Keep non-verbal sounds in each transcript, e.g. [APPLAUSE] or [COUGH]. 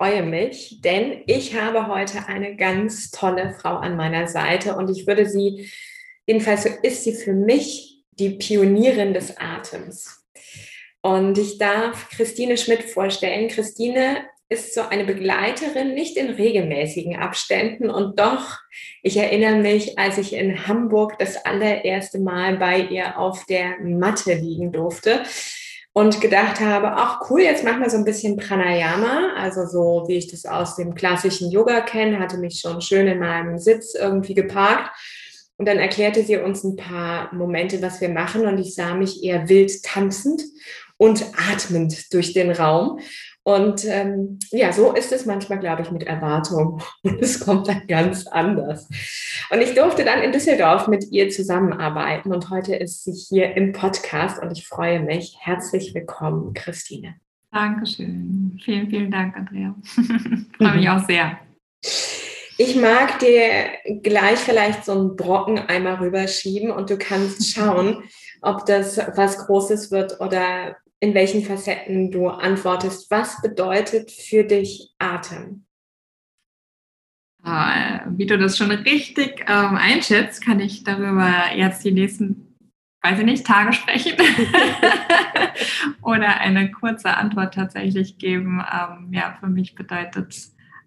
Freue mich, denn ich habe heute eine ganz tolle Frau an meiner Seite und ich würde sie, jedenfalls so ist sie für mich die Pionierin des Atems. Und ich darf Christine Schmidt vorstellen. Christine ist so eine Begleiterin, nicht in regelmäßigen Abständen. Und doch, ich erinnere mich, als ich in Hamburg das allererste Mal bei ihr auf der Matte liegen durfte, und gedacht habe, ach cool, jetzt machen wir so ein bisschen Pranayama, also so wie ich das aus dem klassischen Yoga kenne, hatte mich schon schön in meinem Sitz irgendwie geparkt. Und dann erklärte sie uns ein paar Momente, was wir machen und ich sah mich eher wild tanzend und atmend durch den Raum. Und ähm, ja, so ist es manchmal, glaube ich, mit Erwartung. Und [LAUGHS] es kommt dann ganz anders. Und ich durfte dann in Düsseldorf mit ihr zusammenarbeiten. Und heute ist sie hier im Podcast und ich freue mich. Herzlich willkommen, Christine. Dankeschön. Vielen, vielen Dank, Andrea. [LAUGHS] freue mich auch sehr. Ich mag dir gleich vielleicht so einen Brocken einmal rüberschieben und du kannst schauen, ob das was Großes wird oder in welchen Facetten du antwortest. Was bedeutet für dich Atem? Ah, wie du das schon richtig ähm, einschätzt, kann ich darüber jetzt die nächsten, weiß ich nicht, Tage sprechen [LAUGHS] [LAUGHS] oder eine kurze Antwort tatsächlich geben. Ähm, ja, für mich bedeutet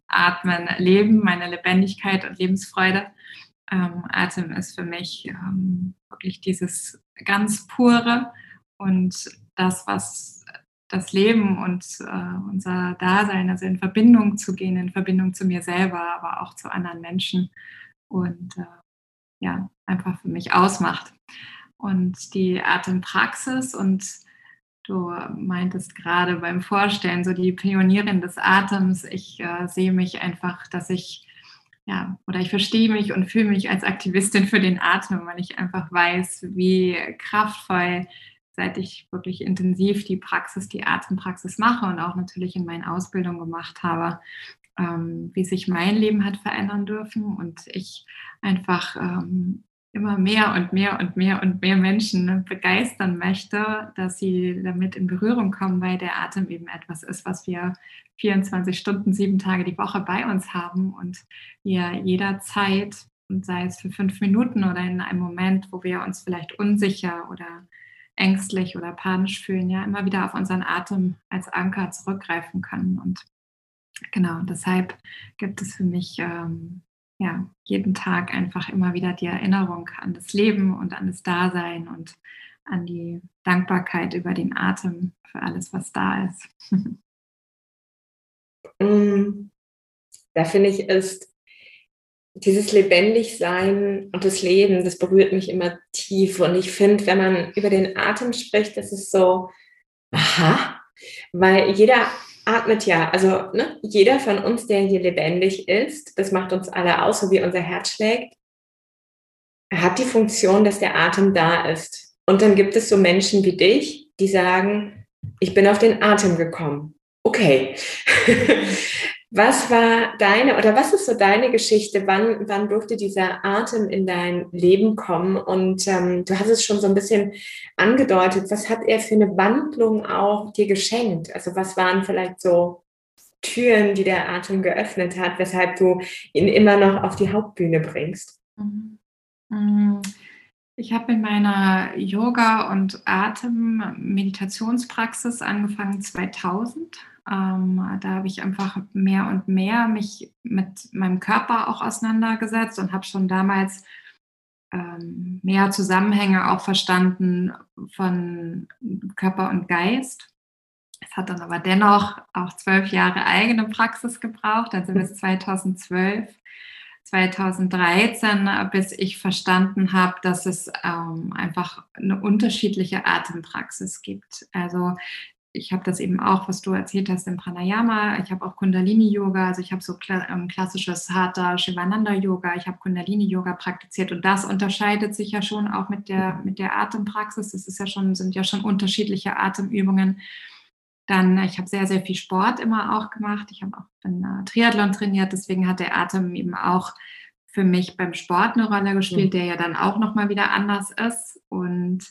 Atmen Leben, meine Lebendigkeit und Lebensfreude. Ähm, Atem ist für mich ähm, wirklich dieses ganz pure und das, was das Leben und äh, unser Dasein, also in Verbindung zu gehen, in Verbindung zu mir selber, aber auch zu anderen Menschen und äh, ja, einfach für mich ausmacht. Und die Atempraxis und du meintest gerade beim Vorstellen, so die Pionierin des Atems, ich äh, sehe mich einfach, dass ich ja, oder ich verstehe mich und fühle mich als Aktivistin für den Atem, weil ich einfach weiß, wie kraftvoll seit ich wirklich intensiv die Praxis, die Atempraxis mache und auch natürlich in meinen Ausbildungen gemacht habe, ähm, wie sich mein Leben hat verändern dürfen und ich einfach ähm, immer mehr und mehr und mehr und mehr Menschen begeistern möchte, dass sie damit in Berührung kommen, weil der Atem eben etwas ist, was wir 24 Stunden, sieben Tage die Woche bei uns haben und wir jederzeit, und sei es für fünf Minuten oder in einem Moment, wo wir uns vielleicht unsicher oder ängstlich oder panisch fühlen, ja immer wieder auf unseren Atem als Anker zurückgreifen können. Und genau, deshalb gibt es für mich ähm, ja jeden Tag einfach immer wieder die Erinnerung an das Leben und an das Dasein und an die Dankbarkeit über den Atem für alles, was da ist. [LAUGHS] Mm, da finde ich, ist dieses Lebendigsein und das Leben, das berührt mich immer tief. Und ich finde, wenn man über den Atem spricht, das ist so, aha, weil jeder atmet ja, also ne, jeder von uns, der hier lebendig ist, das macht uns alle aus, so wie unser Herz schlägt, hat die Funktion, dass der Atem da ist. Und dann gibt es so Menschen wie dich, die sagen, ich bin auf den Atem gekommen. Okay. [LAUGHS] Was war deine oder was ist so deine Geschichte? Wann, wann durfte dieser Atem in dein Leben kommen? Und ähm, du hast es schon so ein bisschen angedeutet. Was hat er für eine Wandlung auch dir geschenkt? Also was waren vielleicht so Türen, die der Atem geöffnet hat, weshalb du ihn immer noch auf die Hauptbühne bringst? Mhm. Mhm. Ich habe in meiner Yoga- und Atem-Meditationspraxis angefangen 2000 ähm, da habe ich einfach mehr und mehr mich mit meinem Körper auch auseinandergesetzt und habe schon damals ähm, mehr Zusammenhänge auch verstanden von Körper und Geist. Es hat dann aber dennoch auch zwölf Jahre eigene Praxis gebraucht, also bis 2012. 2013, bis ich verstanden habe, dass es ähm, einfach eine unterschiedliche Atempraxis gibt. Also ich habe das eben auch, was du erzählt hast im Pranayama. Ich habe auch Kundalini-Yoga, also ich habe so kla ähm, klassisches Hatha Shivananda-Yoga. Ich habe Kundalini-Yoga praktiziert und das unterscheidet sich ja schon auch mit der, mit der Atempraxis. Das ist ja schon, sind ja schon unterschiedliche Atemübungen. Dann, ich habe sehr, sehr viel Sport immer auch gemacht. Ich habe auch bin, äh, Triathlon trainiert, deswegen hat der Atem eben auch für mich beim Sport eine Rolle gespielt, der ja dann auch nochmal wieder anders ist. Und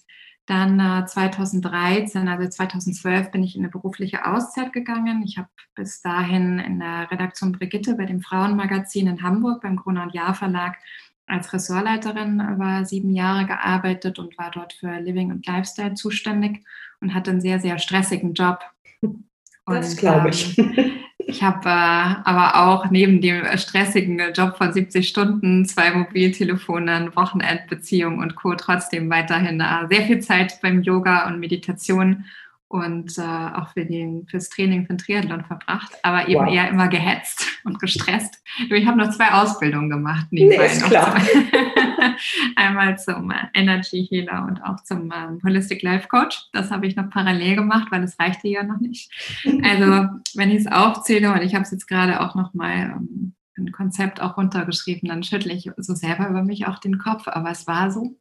dann äh, 2013, also 2012 bin ich in eine berufliche Auszeit gegangen. Ich habe bis dahin in der Redaktion Brigitte bei dem Frauenmagazin in Hamburg beim Gruner und Jahr Verlag als Ressortleiterin über sieben Jahre gearbeitet und war dort für Living und Lifestyle zuständig und hatte einen sehr, sehr stressigen Job. Das glaube ich. Ähm, ich habe äh, aber auch neben dem stressigen Job von 70 Stunden, zwei Mobiltelefonen, Wochenendbeziehungen und Co. trotzdem weiterhin äh, sehr viel Zeit beim Yoga und Meditation und äh, auch für den, fürs Training für den Triathlon verbracht, aber eben wow. eher immer gehetzt [LAUGHS] und gestresst. Ich habe noch zwei Ausbildungen gemacht nebenbei. Nee, ist klar. [LAUGHS] Einmal zum äh, Energy Healer und auch zum ähm, Holistic Life Coach. Das habe ich noch parallel gemacht, weil es reichte ja noch nicht. Also [LAUGHS] wenn ich es aufzähle und ich habe es jetzt gerade auch noch mal ähm, ein Konzept auch runtergeschrieben, dann schüttle ich so selber über mich auch den Kopf, aber es war so.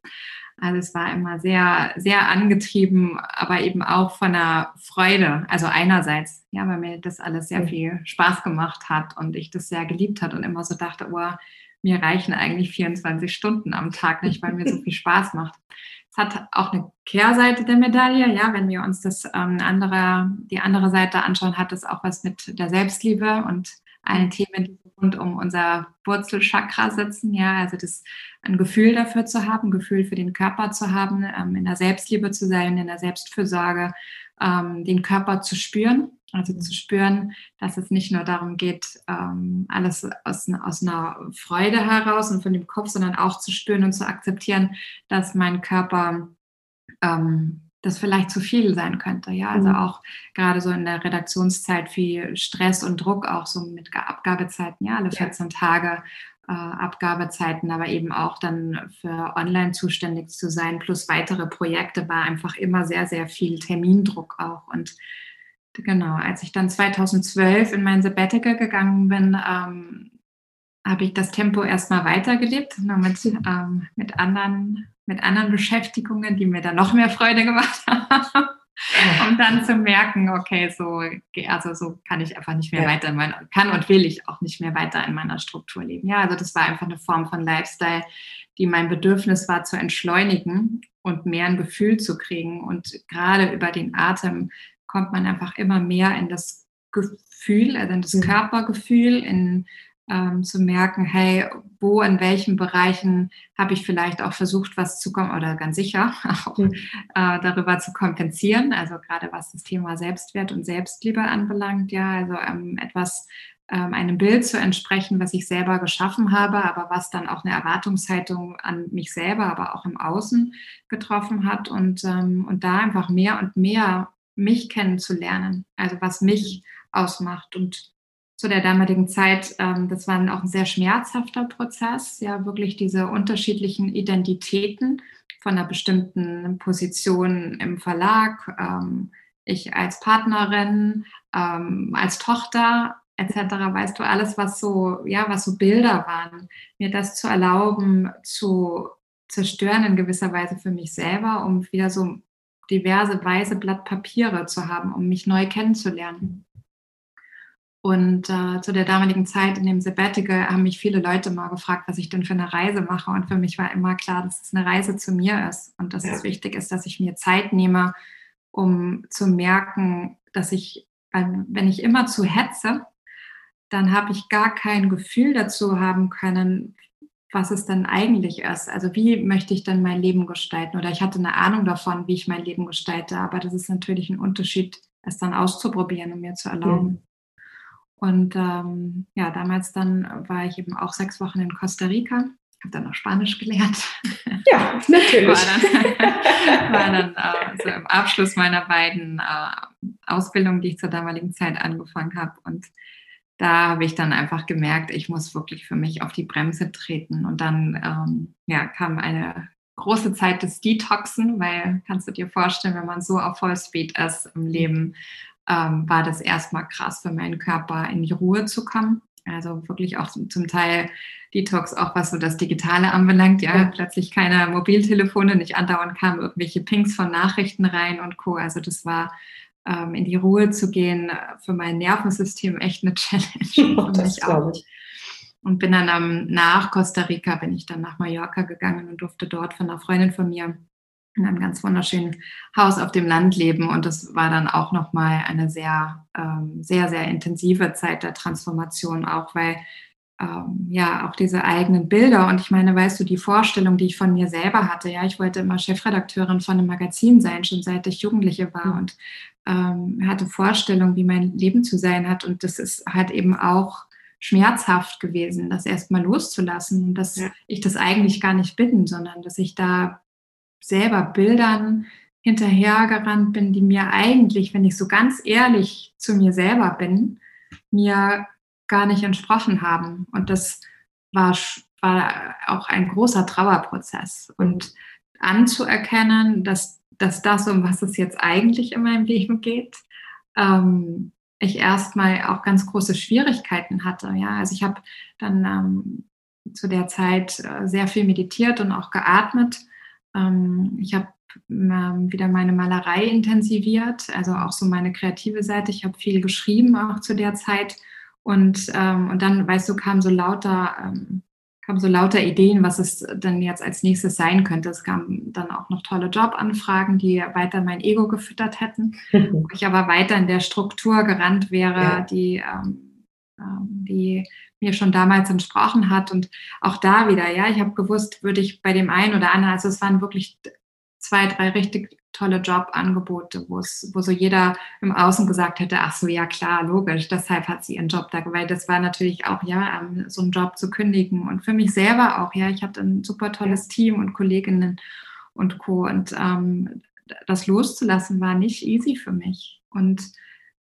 Also es war immer sehr, sehr angetrieben, aber eben auch von der Freude. Also einerseits, ja, weil mir das alles sehr viel Spaß gemacht hat und ich das sehr geliebt hat und immer so dachte, oh, mir reichen eigentlich 24 Stunden am Tag nicht, weil mir so viel [LAUGHS] Spaß macht. Es hat auch eine Kehrseite der Medaille, ja, wenn wir uns das ähm, andere, die andere Seite anschauen, hat es auch was mit der Selbstliebe und allen Themen, die rund um unser Wurzelchakra sitzen, ja, also das ein Gefühl dafür zu haben, ein Gefühl für den Körper zu haben, ähm, in der Selbstliebe zu sein, in der Selbstfürsorge, ähm, den Körper zu spüren, also zu spüren, dass es nicht nur darum geht, ähm, alles aus, aus einer Freude heraus und von dem Kopf, sondern auch zu spüren und zu akzeptieren, dass mein Körper ähm, das vielleicht zu viel sein könnte. Ja, also mhm. auch gerade so in der Redaktionszeit viel Stress und Druck, auch so mit Abgabezeiten, ja, alle 14 ja. Tage äh, Abgabezeiten, aber eben auch dann für online zuständig zu sein, plus weitere Projekte, war einfach immer sehr, sehr viel Termindruck auch. Und genau, als ich dann 2012 in mein Sabbatical gegangen bin, ähm, habe ich das Tempo erstmal weitergelebt, nur mit, ähm, mit anderen mit anderen Beschäftigungen, die mir dann noch mehr Freude gemacht [LAUGHS] haben. um dann zu merken, okay, so, also so kann ich einfach nicht mehr ja. weiter in meiner, kann und will ich auch nicht mehr weiter in meiner Struktur leben. Ja, also das war einfach eine Form von Lifestyle, die mein Bedürfnis war zu entschleunigen und mehr ein Gefühl zu kriegen. Und gerade über den Atem kommt man einfach immer mehr in das Gefühl, also in das mhm. Körpergefühl, in ähm, zu merken, hey, wo, in welchen Bereichen habe ich vielleicht auch versucht, was zu kommen, oder ganz sicher [LAUGHS] auch äh, darüber zu kompensieren, also gerade was das Thema Selbstwert und Selbstliebe anbelangt, ja, also ähm, etwas ähm, einem Bild zu entsprechen, was ich selber geschaffen habe, aber was dann auch eine Erwartungshaltung an mich selber, aber auch im Außen getroffen hat. Und, ähm, und da einfach mehr und mehr mich kennenzulernen, also was mich ausmacht und zu der damaligen Zeit, ähm, das war auch ein sehr schmerzhafter Prozess, ja, wirklich diese unterschiedlichen Identitäten von einer bestimmten Position im Verlag, ähm, ich als Partnerin, ähm, als Tochter etc., weißt du, alles, was so, ja, was so Bilder waren, mir das zu erlauben, zu zerstören in gewisser Weise für mich selber, um wieder so diverse weiße Blatt Papiere zu haben, um mich neu kennenzulernen. Und äh, zu der damaligen Zeit in dem Sabbatical haben mich viele Leute mal gefragt, was ich denn für eine Reise mache. Und für mich war immer klar, dass es eine Reise zu mir ist und dass ja. es wichtig ist, dass ich mir Zeit nehme, um zu merken, dass ich, wenn ich immer zu hetze, dann habe ich gar kein Gefühl dazu haben können, was es denn eigentlich ist. Also wie möchte ich denn mein Leben gestalten? Oder ich hatte eine Ahnung davon, wie ich mein Leben gestalte, aber das ist natürlich ein Unterschied, es dann auszuprobieren und mir zu erlauben. Und ähm, ja, damals dann war ich eben auch sechs Wochen in Costa Rica, habe dann noch Spanisch gelernt. Ja, natürlich. war dann, [LAUGHS] war dann äh, so im Abschluss meiner beiden äh, Ausbildungen, die ich zur damaligen Zeit angefangen habe. Und da habe ich dann einfach gemerkt, ich muss wirklich für mich auf die Bremse treten. Und dann ähm, ja, kam eine große Zeit des Detoxen, weil kannst du dir vorstellen, wenn man so auf Vollspeed ist im Leben, ähm, war das erstmal krass für meinen Körper in die Ruhe zu kommen. Also wirklich auch zum Teil Detox, auch was so das Digitale anbelangt. Ja, ja. plötzlich keine Mobiltelefone, nicht andauernd kamen irgendwelche Pings von Nachrichten rein und Co. Also das war ähm, in die Ruhe zu gehen für mein Nervensystem echt eine [LAUGHS] Challenge. Oh, das glaube ich. Und bin dann ähm, nach Costa Rica, bin ich dann nach Mallorca gegangen und durfte dort von einer Freundin von mir in einem ganz wunderschönen Haus auf dem Land leben. Und das war dann auch nochmal eine sehr, ähm, sehr, sehr intensive Zeit der Transformation, auch weil ähm, ja auch diese eigenen Bilder und ich meine, weißt du, die Vorstellung, die ich von mir selber hatte, ja, ich wollte immer Chefredakteurin von einem Magazin sein, schon seit ich Jugendliche war und ähm, hatte Vorstellungen, wie mein Leben zu sein hat. Und das ist halt eben auch schmerzhaft gewesen, das erstmal loszulassen und dass ja. ich das eigentlich gar nicht bin, sondern dass ich da selber Bildern hinterhergerannt bin, die mir eigentlich, wenn ich so ganz ehrlich zu mir selber bin, mir gar nicht entsprochen haben. Und das war, war auch ein großer Trauerprozess. Und anzuerkennen, dass, dass das, um was es jetzt eigentlich in meinem Leben geht, ähm, ich erstmal auch ganz große Schwierigkeiten hatte. Ja, also ich habe dann ähm, zu der Zeit äh, sehr viel meditiert und auch geatmet. Ähm, ich habe ähm, wieder meine Malerei intensiviert, also auch so meine kreative Seite. Ich habe viel geschrieben auch zu der Zeit. Und, ähm, und dann, weißt du, kam so lauter ähm, kamen so lauter Ideen, was es dann jetzt als nächstes sein könnte. Es kamen dann auch noch tolle Jobanfragen, die weiter mein Ego gefüttert hätten. [LAUGHS] wo ich aber weiter in der Struktur gerannt wäre, ja. die, ähm, ähm, die mir schon damals entsprochen hat. Und auch da wieder, ja, ich habe gewusst, würde ich bei dem einen oder anderen, also es waren wirklich zwei, drei richtig tolle Jobangebote, wo es, wo so jeder im Außen gesagt hätte, ach so, ja klar, logisch, deshalb hat sie ihren Job da, weil das war natürlich auch, ja, ähm, so einen Job zu kündigen und für mich selber auch, ja, ich hatte ein super tolles Team und Kolleginnen und Co. Und ähm, das loszulassen war nicht easy für mich. Und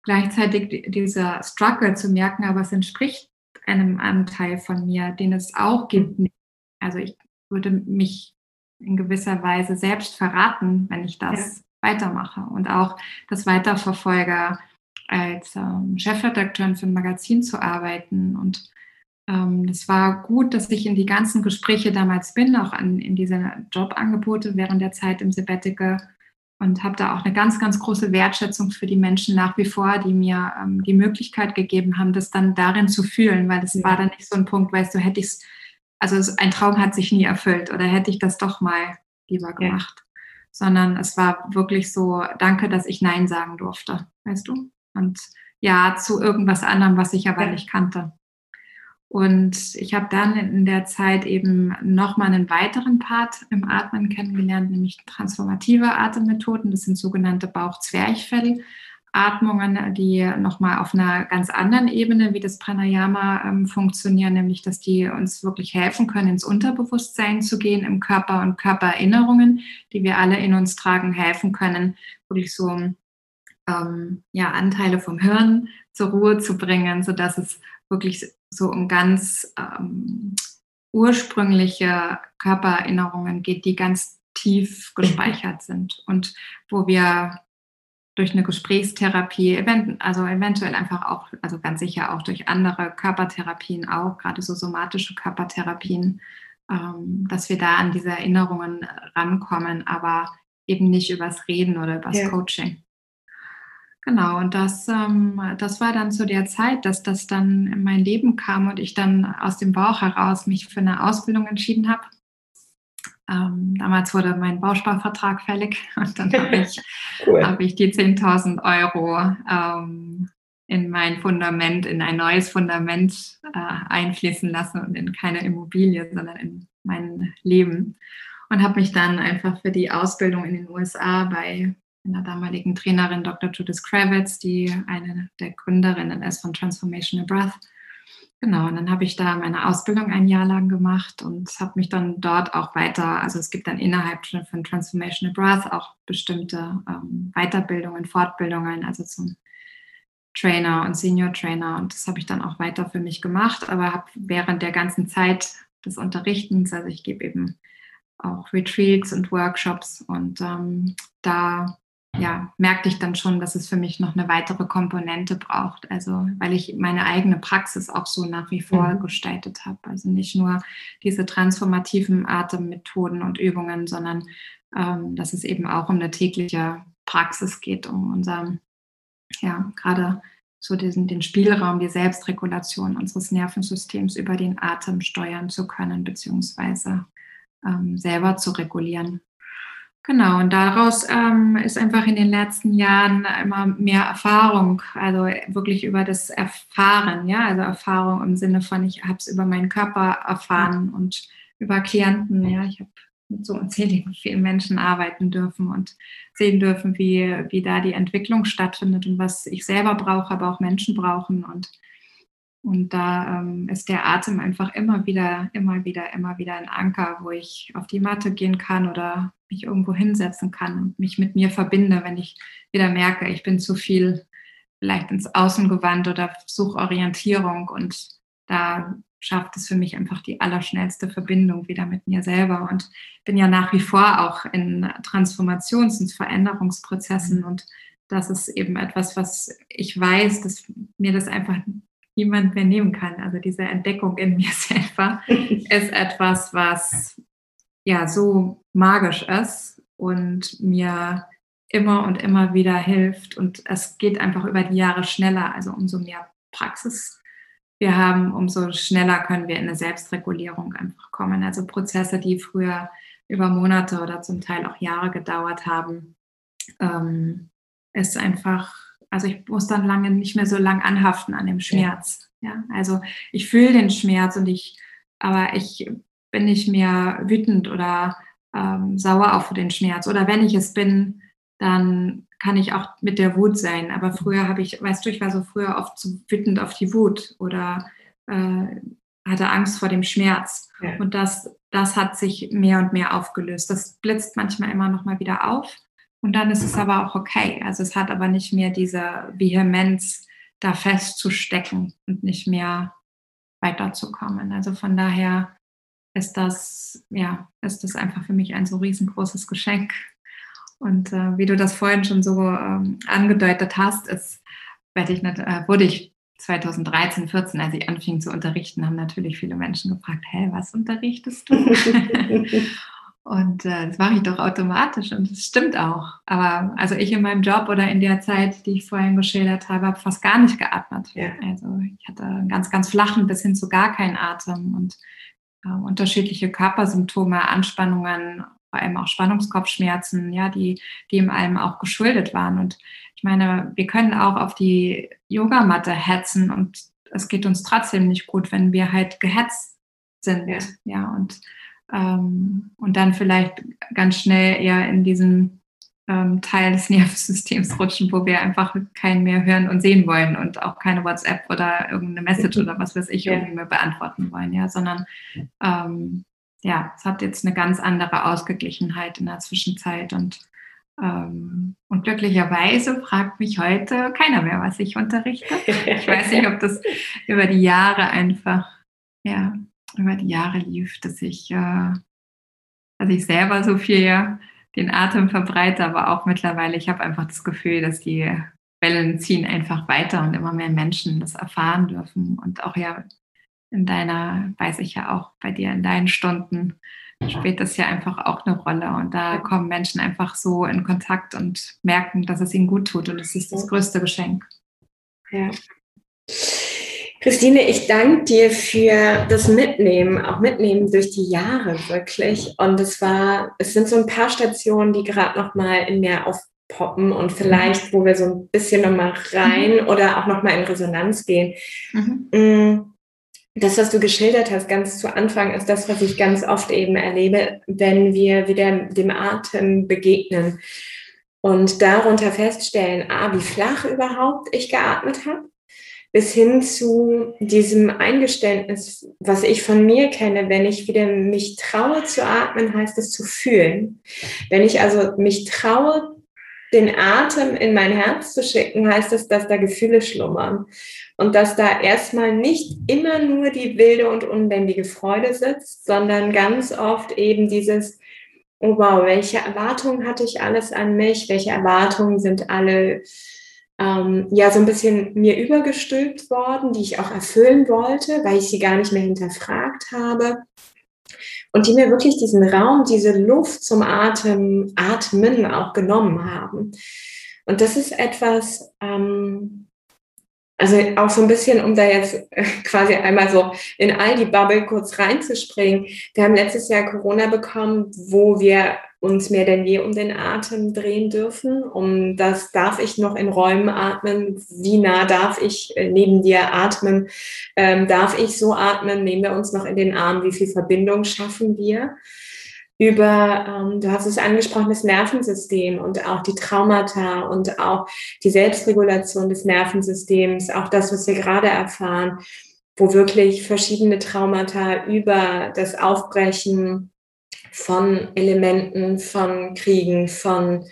gleichzeitig dieser Struggle zu merken, aber es entspricht einem Anteil von mir, den es auch gibt. Also ich würde mich in gewisser Weise selbst verraten, wenn ich das ja. weitermache und auch das weiterverfolge, als ähm, Chefredakteurin für ein Magazin zu arbeiten. Und ähm, es war gut, dass ich in die ganzen Gespräche damals bin, auch an, in diese Jobangebote während der Zeit im Sabbatical und habe da auch eine ganz, ganz große Wertschätzung für die Menschen nach wie vor, die mir ähm, die Möglichkeit gegeben haben, das dann darin zu fühlen, weil das ja. war dann nicht so ein Punkt, weißt du, hätte ich es also ein Traum hat sich nie erfüllt oder hätte ich das doch mal lieber gemacht. Ja. Sondern es war wirklich so, danke, dass ich Nein sagen durfte, weißt du? Und ja zu irgendwas anderem, was ich aber ja. nicht kannte. Und ich habe dann in der Zeit eben nochmal einen weiteren Part im Atmen kennengelernt, nämlich transformative Atemmethoden. Das sind sogenannte Bauch-Zwerchfell. Atmungen, die nochmal auf einer ganz anderen Ebene wie das Pranayama ähm, funktionieren, nämlich dass die uns wirklich helfen können, ins Unterbewusstsein zu gehen, im Körper und Körpererinnerungen, die wir alle in uns tragen, helfen können, wirklich so ähm, ja, Anteile vom Hirn zur Ruhe zu bringen, sodass es wirklich so um ganz ähm, ursprüngliche Körpererinnerungen geht, die ganz tief gespeichert sind und wo wir durch eine Gesprächstherapie, also eventuell einfach auch, also ganz sicher auch durch andere Körpertherapien auch, gerade so somatische Körpertherapien, ähm, dass wir da an diese Erinnerungen rankommen, aber eben nicht übers Reden oder übers ja. Coaching. Genau, und das, ähm, das war dann zu der Zeit, dass das dann in mein Leben kam und ich dann aus dem Bauch heraus mich für eine Ausbildung entschieden habe ähm, damals wurde mein Bausparvertrag fällig [LAUGHS] und dann habe ich, [LAUGHS] cool. hab ich die 10.000 Euro ähm, in mein Fundament, in ein neues Fundament äh, einfließen lassen und in keine Immobilie, sondern in mein Leben. Und habe mich dann einfach für die Ausbildung in den USA bei einer damaligen Trainerin Dr. Judith Kravitz, die eine der Gründerinnen ist von Transformational Breath, Genau, und dann habe ich da meine Ausbildung ein Jahr lang gemacht und habe mich dann dort auch weiter, also es gibt dann innerhalb von Transformational Breath auch bestimmte ähm, Weiterbildungen, Fortbildungen, also zum Trainer und Senior Trainer und das habe ich dann auch weiter für mich gemacht, aber habe während der ganzen Zeit des Unterrichtens, also ich gebe eben auch Retreats und Workshops. Und ähm, da ja, merkte ich dann schon, dass es für mich noch eine weitere Komponente braucht. Also, weil ich meine eigene Praxis auch so nach wie vor mhm. gestaltet habe. Also nicht nur diese transformativen Atemmethoden und Übungen, sondern ähm, dass es eben auch um eine tägliche Praxis geht, um unser, ja, gerade so diesen, den Spielraum, die Selbstregulation unseres Nervensystems über den Atem steuern zu können, beziehungsweise ähm, selber zu regulieren. Genau, und daraus ähm, ist einfach in den letzten Jahren immer mehr Erfahrung, also wirklich über das Erfahren, ja, also Erfahrung im Sinne von, ich habe es über meinen Körper erfahren und über Klienten, ja, ich habe mit so unzähligen vielen Menschen arbeiten dürfen und sehen dürfen, wie, wie da die Entwicklung stattfindet und was ich selber brauche, aber auch Menschen brauchen und und da ähm, ist der Atem einfach immer wieder, immer wieder, immer wieder ein Anker, wo ich auf die Matte gehen kann oder mich irgendwo hinsetzen kann und mich mit mir verbinde, wenn ich wieder merke, ich bin zu viel vielleicht ins Außen gewandt oder suche Orientierung. Und da schafft es für mich einfach die allerschnellste Verbindung wieder mit mir selber. Und bin ja nach wie vor auch in Transformations- und Veränderungsprozessen. Und das ist eben etwas, was ich weiß, dass mir das einfach niemand mehr nehmen kann. Also diese Entdeckung in mir [LAUGHS] selber ist etwas, was ja so magisch ist und mir immer und immer wieder hilft. Und es geht einfach über die Jahre schneller. Also umso mehr Praxis wir haben, umso schneller können wir in eine Selbstregulierung einfach kommen. Also Prozesse, die früher über Monate oder zum Teil auch Jahre gedauert haben, ähm, ist einfach also ich muss dann lange nicht mehr so lang anhaften an dem Schmerz. Ja, ja? also ich fühle den Schmerz und ich, aber ich bin nicht mehr wütend oder ähm, sauer auf den Schmerz. Oder wenn ich es bin, dann kann ich auch mit der Wut sein. Aber früher habe ich, weißt du, ich war so früher oft so wütend auf die Wut oder äh, hatte Angst vor dem Schmerz. Ja. Und das, das hat sich mehr und mehr aufgelöst. Das blitzt manchmal immer noch mal wieder auf. Und dann ist es aber auch okay. Also es hat aber nicht mehr diese Vehemenz, da festzustecken und nicht mehr weiterzukommen. Also von daher ist das, ja, ist das einfach für mich ein so riesengroßes Geschenk. Und äh, wie du das vorhin schon so ähm, angedeutet hast, ist, ich nicht, äh, wurde ich 2013, 14, als ich anfing zu unterrichten, haben natürlich viele Menschen gefragt, hä, was unterrichtest du? [LAUGHS] [LAUGHS] Und äh, das mache ich doch automatisch und das stimmt auch. Aber also ich in meinem Job oder in der Zeit, die ich vorhin geschildert habe, habe fast gar nicht geatmet. Ja. Also ich hatte einen ganz, ganz flachen bis hin zu gar keinen Atem und äh, unterschiedliche Körpersymptome, Anspannungen, vor allem auch Spannungskopfschmerzen, ja, die, die in allem auch geschuldet waren. Und ich meine, wir können auch auf die Yogamatte hetzen und es geht uns trotzdem nicht gut, wenn wir halt gehetzt sind. Ja, ja und ähm, und dann vielleicht ganz schnell eher in diesen ähm, Teil des [LAUGHS] Nervensystems rutschen, wo wir einfach keinen mehr hören und sehen wollen und auch keine WhatsApp oder irgendeine Message oder was weiß ich irgendwie mehr beantworten wollen, ja, sondern ähm, ja, es hat jetzt eine ganz andere Ausgeglichenheit in der Zwischenzeit und ähm, und glücklicherweise fragt mich heute keiner mehr, was ich unterrichte. Ich weiß nicht, ob das [LAUGHS] über die Jahre einfach ja, über die Jahre lief, dass ich, äh, dass ich selber so viel den Atem verbreite, aber auch mittlerweile, ich habe einfach das Gefühl, dass die Wellen ziehen einfach weiter und immer mehr Menschen das erfahren dürfen. Und auch ja in deiner, weiß ich ja auch, bei dir in deinen Stunden spielt das ja einfach auch eine Rolle. Und da kommen Menschen einfach so in Kontakt und merken, dass es ihnen gut tut. Und es ist das größte Geschenk. Ja. Christine, ich danke dir für das Mitnehmen, auch Mitnehmen durch die Jahre wirklich. Und es war, es sind so ein paar Stationen, die gerade noch mal in mir aufpoppen und vielleicht, wo wir so ein bisschen noch mal rein mhm. oder auch noch mal in Resonanz gehen. Mhm. Mm, das, was du geschildert hast, ganz zu Anfang, ist das, was ich ganz oft eben erlebe, wenn wir wieder dem Atem begegnen und darunter feststellen, ah, wie flach überhaupt ich geatmet habe bis hin zu diesem Eingeständnis, was ich von mir kenne, wenn ich wieder mich traue zu atmen, heißt es zu fühlen. Wenn ich also mich traue, den Atem in mein Herz zu schicken, heißt es, dass da Gefühle schlummern und dass da erstmal nicht immer nur die wilde und unbändige Freude sitzt, sondern ganz oft eben dieses oh wow, welche Erwartungen hatte ich alles an mich? Welche Erwartungen sind alle ähm, ja so ein bisschen mir übergestülpt worden, die ich auch erfüllen wollte, weil ich sie gar nicht mehr hinterfragt habe. Und die mir wirklich diesen Raum, diese Luft zum Atem, Atmen auch genommen haben. Und das ist etwas, ähm, also auch so ein bisschen, um da jetzt quasi einmal so in all die Bubble kurz reinzuspringen. Wir haben letztes Jahr Corona bekommen, wo wir uns mehr denn je um den Atem drehen dürfen. Um das darf ich noch in Räumen atmen? Wie nah darf ich äh, neben dir atmen? Ähm, darf ich so atmen? Nehmen wir uns noch in den Arm? Wie viel Verbindung schaffen wir? über, ähm, du hast es angesprochen, das Nervensystem und auch die Traumata und auch die Selbstregulation des Nervensystems, auch das, was wir gerade erfahren, wo wirklich verschiedene Traumata über das Aufbrechen von Elementen, von Kriegen, von,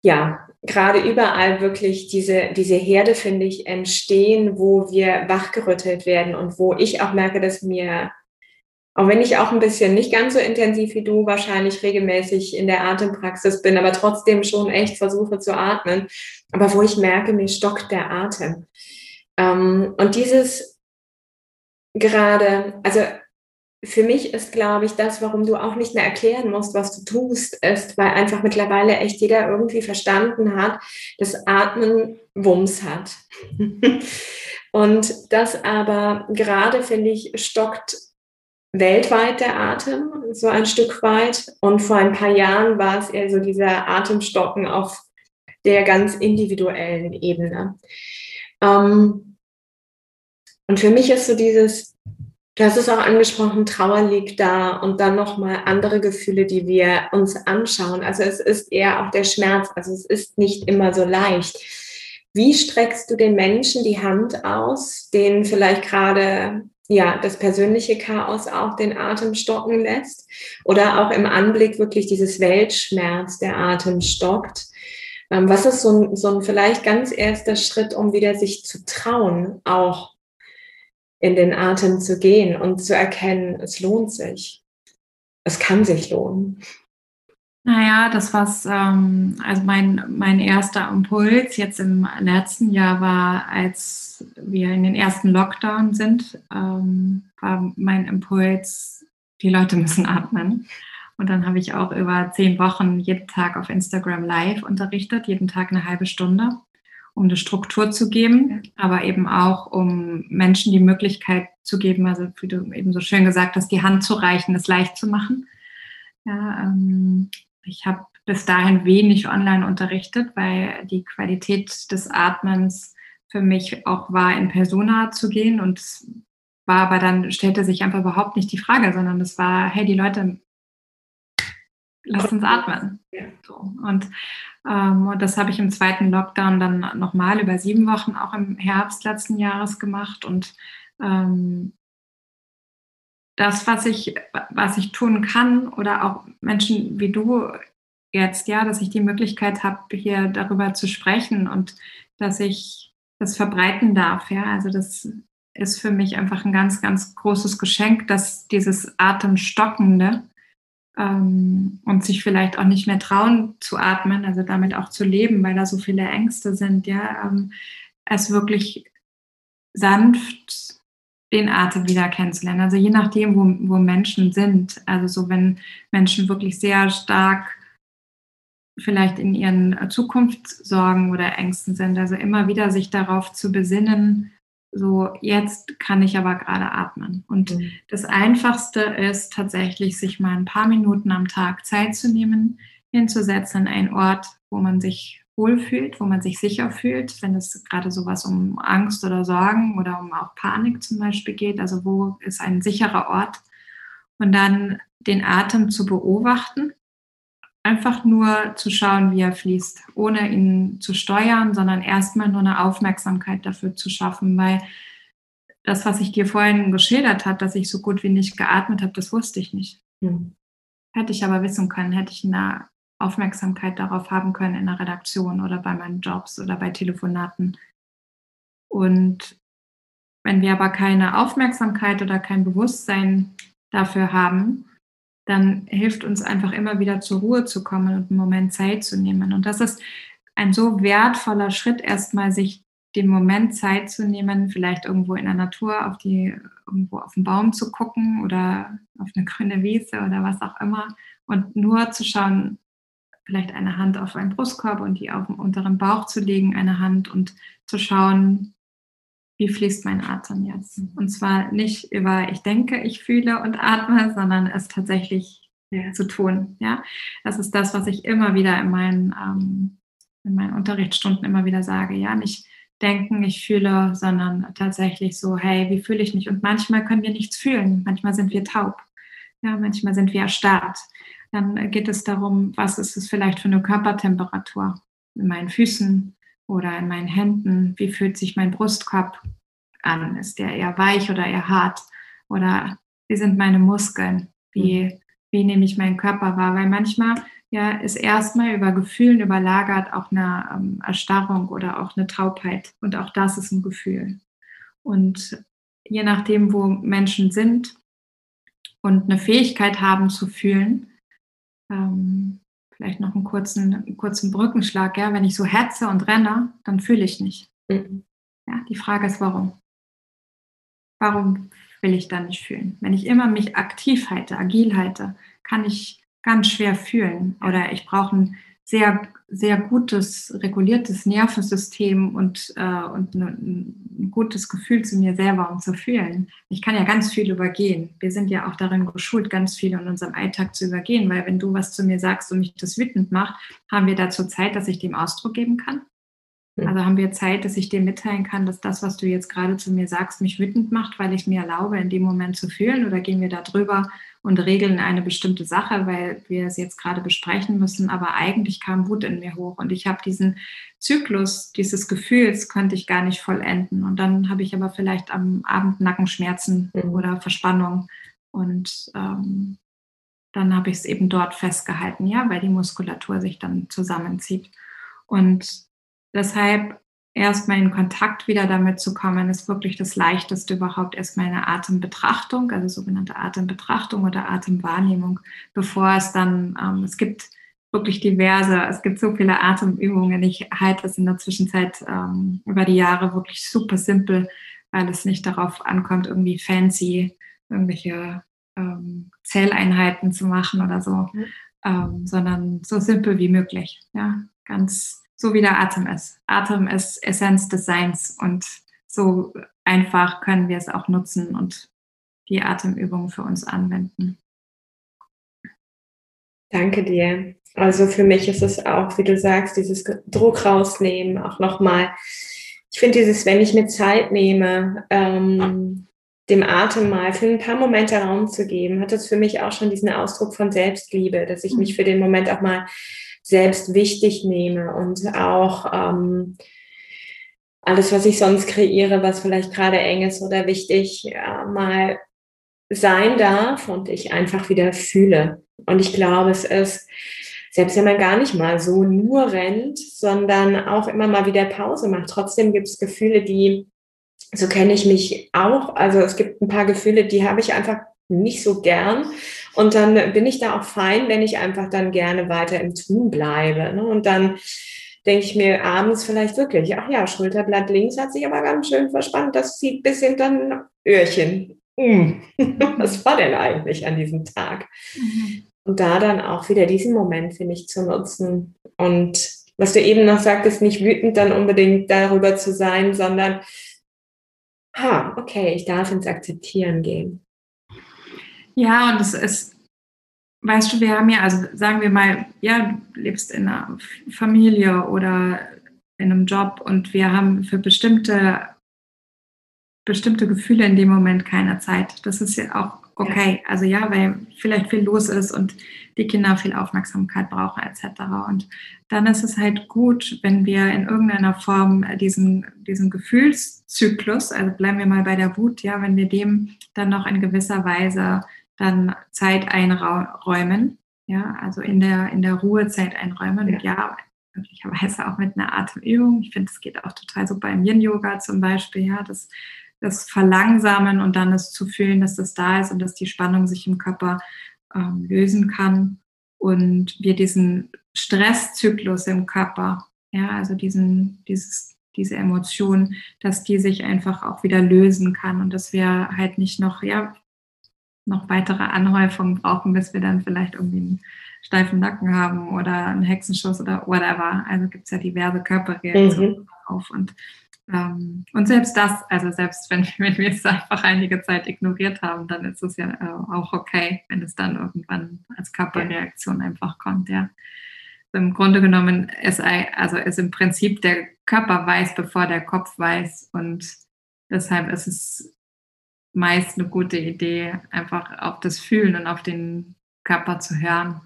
ja, gerade überall wirklich diese, diese Herde, finde ich, entstehen, wo wir wachgerüttelt werden und wo ich auch merke, dass mir auch wenn ich auch ein bisschen nicht ganz so intensiv wie du wahrscheinlich regelmäßig in der Atempraxis bin, aber trotzdem schon echt versuche zu atmen, aber wo ich merke, mir stockt der Atem. Ähm, und dieses gerade, also für mich ist, glaube ich, das, warum du auch nicht mehr erklären musst, was du tust, ist, weil einfach mittlerweile echt jeder irgendwie verstanden hat, dass Atmen Wumms hat. [LAUGHS] Und das aber gerade, finde ich, stockt weltweit der Atem, so ein Stück weit. Und vor ein paar Jahren war es eher so dieser Atemstocken auf der ganz individuellen Ebene. Ähm, und für mich ist so dieses, du hast es auch angesprochen, Trauer liegt da und dann nochmal andere Gefühle, die wir uns anschauen. Also es ist eher auch der Schmerz, also es ist nicht immer so leicht. Wie streckst du den Menschen die Hand aus, denen vielleicht gerade ja, das persönliche Chaos auch den Atem stocken lässt oder auch im Anblick wirklich dieses Weltschmerz, der Atem stockt. Ähm, was ist so ein, so ein vielleicht ganz erster Schritt, um wieder sich zu trauen, auch in den Atem zu gehen und zu erkennen, es lohnt sich. Es kann sich lohnen. Naja, das was, ähm, also mein, mein erster Impuls jetzt im letzten Jahr war, als wir in den ersten Lockdown sind, ähm, war mein Impuls, die Leute müssen atmen. Und dann habe ich auch über zehn Wochen jeden Tag auf Instagram live unterrichtet, jeden Tag eine halbe Stunde, um eine Struktur zu geben, aber eben auch, um Menschen die Möglichkeit zu geben, also wie du eben so schön gesagt hast, die Hand zu reichen, es leicht zu machen. Ja, ähm, ich habe bis dahin wenig online unterrichtet, weil die Qualität des Atmens für mich auch war, in Persona zu gehen. Und es war aber dann, stellte sich einfach überhaupt nicht die Frage, sondern es war, hey, die Leute, lass uns atmen. So. Und, und das habe ich im zweiten Lockdown dann nochmal über sieben Wochen auch im Herbst letzten Jahres gemacht. Und ähm, das, was ich, was ich tun kann oder auch Menschen wie du jetzt, ja, dass ich die Möglichkeit habe, hier darüber zu sprechen und dass ich das verbreiten darf, ja, also das ist für mich einfach ein ganz, ganz großes Geschenk, dass dieses Atemstockende ähm, und sich vielleicht auch nicht mehr trauen zu atmen, also damit auch zu leben, weil da so viele Ängste sind, ja, ähm, es wirklich sanft den Atem wieder kennenzulernen. Also je nachdem, wo, wo Menschen sind. Also so, wenn Menschen wirklich sehr stark vielleicht in ihren Zukunftssorgen oder Ängsten sind. Also immer wieder sich darauf zu besinnen, so jetzt kann ich aber gerade atmen. Und mhm. das Einfachste ist tatsächlich, sich mal ein paar Minuten am Tag Zeit zu nehmen, hinzusetzen an einen Ort, wo man sich wohlfühlt, wo man sich sicher fühlt, wenn es gerade sowas um Angst oder Sorgen oder um auch Panik zum Beispiel geht. Also wo ist ein sicherer Ort? Und dann den Atem zu beobachten, einfach nur zu schauen, wie er fließt, ohne ihn zu steuern, sondern erstmal nur eine Aufmerksamkeit dafür zu schaffen, weil das, was ich dir vorhin geschildert habe, dass ich so gut wie nicht geatmet habe, das wusste ich nicht. Hm. Hätte ich aber wissen können, hätte ich eine Aufmerksamkeit darauf haben können in der Redaktion oder bei meinen Jobs oder bei Telefonaten. Und wenn wir aber keine Aufmerksamkeit oder kein Bewusstsein dafür haben, dann hilft uns einfach immer wieder zur Ruhe zu kommen und einen Moment Zeit zu nehmen. Und das ist ein so wertvoller Schritt, erstmal sich den Moment Zeit zu nehmen, vielleicht irgendwo in der Natur auf die, irgendwo auf den Baum zu gucken oder auf eine grüne Wiese oder was auch immer und nur zu schauen, vielleicht eine Hand auf einen Brustkorb und die auf den unteren Bauch zu legen, eine Hand und zu schauen, wie fließt mein Atem jetzt. Und zwar nicht über ich denke, ich fühle und atme, sondern es tatsächlich ja. zu tun. Ja, das ist das, was ich immer wieder in meinen, ähm, in meinen Unterrichtsstunden immer wieder sage. Ja, nicht denken, ich fühle, sondern tatsächlich so, hey, wie fühle ich mich? Und manchmal können wir nichts fühlen. Manchmal sind wir taub. Ja, manchmal sind wir erstarrt. Dann geht es darum, was ist es vielleicht für eine Körpertemperatur in meinen Füßen oder in meinen Händen? Wie fühlt sich mein Brustkorb an? Ist der eher weich oder eher hart? Oder wie sind meine Muskeln? Wie, wie nehme ich meinen Körper wahr? Weil manchmal ja, ist erstmal über Gefühlen überlagert auch eine ähm, Erstarrung oder auch eine Taubheit. Und auch das ist ein Gefühl. Und je nachdem, wo Menschen sind und eine Fähigkeit haben zu fühlen, ähm, vielleicht noch einen kurzen, einen kurzen Brückenschlag, ja, wenn ich so hetze und renne, dann fühle ich nicht. Mhm. Ja, die Frage ist, warum? Warum will ich dann nicht fühlen? Wenn ich immer mich aktiv halte, agil halte, kann ich ganz schwer fühlen. Oder ich brauche ein sehr, sehr gutes, reguliertes Nervensystem und, äh, und ein, gutes Gefühl zu mir selber, um zu fühlen. Ich kann ja ganz viel übergehen. Wir sind ja auch darin geschult, ganz viel in unserem Alltag zu übergehen, weil wenn du was zu mir sagst und mich das wütend macht, haben wir dazu Zeit, dass ich dem Ausdruck geben kann. Also haben wir Zeit, dass ich dir mitteilen kann, dass das, was du jetzt gerade zu mir sagst, mich wütend macht, weil ich mir erlaube, in dem Moment zu fühlen? Oder gehen wir da drüber und regeln eine bestimmte Sache, weil wir es jetzt gerade besprechen müssen? Aber eigentlich kam Wut in mir hoch und ich habe diesen Zyklus dieses Gefühls konnte ich gar nicht vollenden. Und dann habe ich aber vielleicht am Abend Nackenschmerzen mhm. oder Verspannung und ähm, dann habe ich es eben dort festgehalten, ja, weil die Muskulatur sich dann zusammenzieht. Und Deshalb erstmal in Kontakt wieder damit zu kommen, ist wirklich das Leichteste überhaupt erstmal eine Atembetrachtung, also sogenannte Atembetrachtung oder Atemwahrnehmung, bevor es dann, ähm, es gibt wirklich diverse, es gibt so viele Atemübungen. Ich halte es in der Zwischenzeit ähm, über die Jahre wirklich super simpel, weil es nicht darauf ankommt, irgendwie fancy irgendwelche ähm, Zelleinheiten zu machen oder so, mhm. sondern so simpel wie möglich. Ja, ganz so wie der Atem ist. Atem ist Essenz des Seins und so einfach können wir es auch nutzen und die Atemübung für uns anwenden. Danke dir. Also für mich ist es auch, wie du sagst, dieses Druck rausnehmen, auch nochmal. Ich finde dieses, wenn ich mir Zeit nehme, ähm, dem Atem mal für ein paar Momente Raum zu geben, hat das für mich auch schon diesen Ausdruck von Selbstliebe, dass ich mich mhm. für den Moment auch mal selbst wichtig nehme und auch ähm, alles, was ich sonst kreiere, was vielleicht gerade eng ist oder wichtig, ja, mal sein darf und ich einfach wieder fühle. Und ich glaube, es ist, selbst wenn man gar nicht mal so nur rennt, sondern auch immer mal wieder Pause macht, trotzdem gibt es Gefühle, die, so kenne ich mich auch, also es gibt ein paar Gefühle, die habe ich einfach nicht so gern. Und dann bin ich da auch fein, wenn ich einfach dann gerne weiter im Tun bleibe. Ne? Und dann denke ich mir abends vielleicht wirklich, ach ja, Schulterblatt links hat sich aber ganz schön verspannt, das zieht bis hinter ein Öhrchen. Mm. [LAUGHS] Was war denn eigentlich an diesem Tag? Mhm. Und da dann auch wieder diesen Moment, finde ich, zu nutzen. Und was du eben noch sagtest, nicht wütend dann unbedingt darüber zu sein, sondern, ha, okay, ich darf ins Akzeptieren gehen. Ja, und es ist, weißt du, wir haben ja, also sagen wir mal, ja, du lebst in einer Familie oder in einem Job und wir haben für bestimmte, bestimmte Gefühle in dem Moment keine Zeit. Das ist ja auch okay. Also ja, weil vielleicht viel los ist und die Kinder viel Aufmerksamkeit brauchen etc. Und dann ist es halt gut, wenn wir in irgendeiner Form diesen, diesen Gefühlszyklus, also bleiben wir mal bei der Wut, ja, wenn wir dem dann noch in gewisser Weise dann Zeit einräumen, ja, also in der, in der Ruhezeit einräumen. Ja. Und ja, möglicherweise auch mit einer Atemübung. Ich finde, es geht auch total super im Yin-Yoga zum Beispiel, ja, das, das Verlangsamen und dann es zu fühlen, dass das da ist und dass die Spannung sich im Körper ähm, lösen kann und wir diesen Stresszyklus im Körper, ja, also diesen, dieses, diese Emotion, dass die sich einfach auch wieder lösen kann und dass wir halt nicht noch, ja, noch weitere Anhäufungen brauchen, bis wir dann vielleicht irgendwie einen steifen Nacken haben oder einen Hexenschuss oder whatever. Also gibt es ja diverse Körperreaktionen mhm. auf und ähm, und selbst das, also selbst wenn, [LAUGHS] wenn wir es einfach einige Zeit ignoriert haben, dann ist es ja äh, auch okay, wenn es dann irgendwann als Körperreaktion einfach kommt, ja. Im Grunde genommen ist also ist im Prinzip der Körper weiß, bevor der Kopf weiß und deshalb ist es meist eine gute Idee, einfach auf das Fühlen und auf den Körper zu hören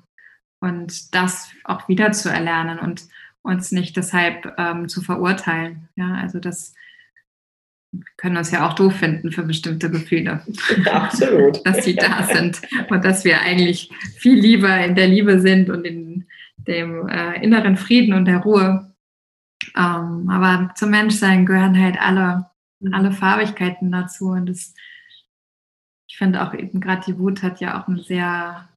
und das auch wieder zu erlernen und uns nicht deshalb ähm, zu verurteilen. Ja, also das können uns ja auch doof finden für bestimmte Gefühle. [LAUGHS] Absolut. [LAUGHS] dass sie da sind und dass wir eigentlich viel lieber in der Liebe sind und in dem äh, inneren Frieden und der Ruhe. Ähm, aber zum Menschsein gehören halt alle, alle Farbigkeiten dazu. Und das, ich finde auch eben gerade die Wut hat ja auch eine sehr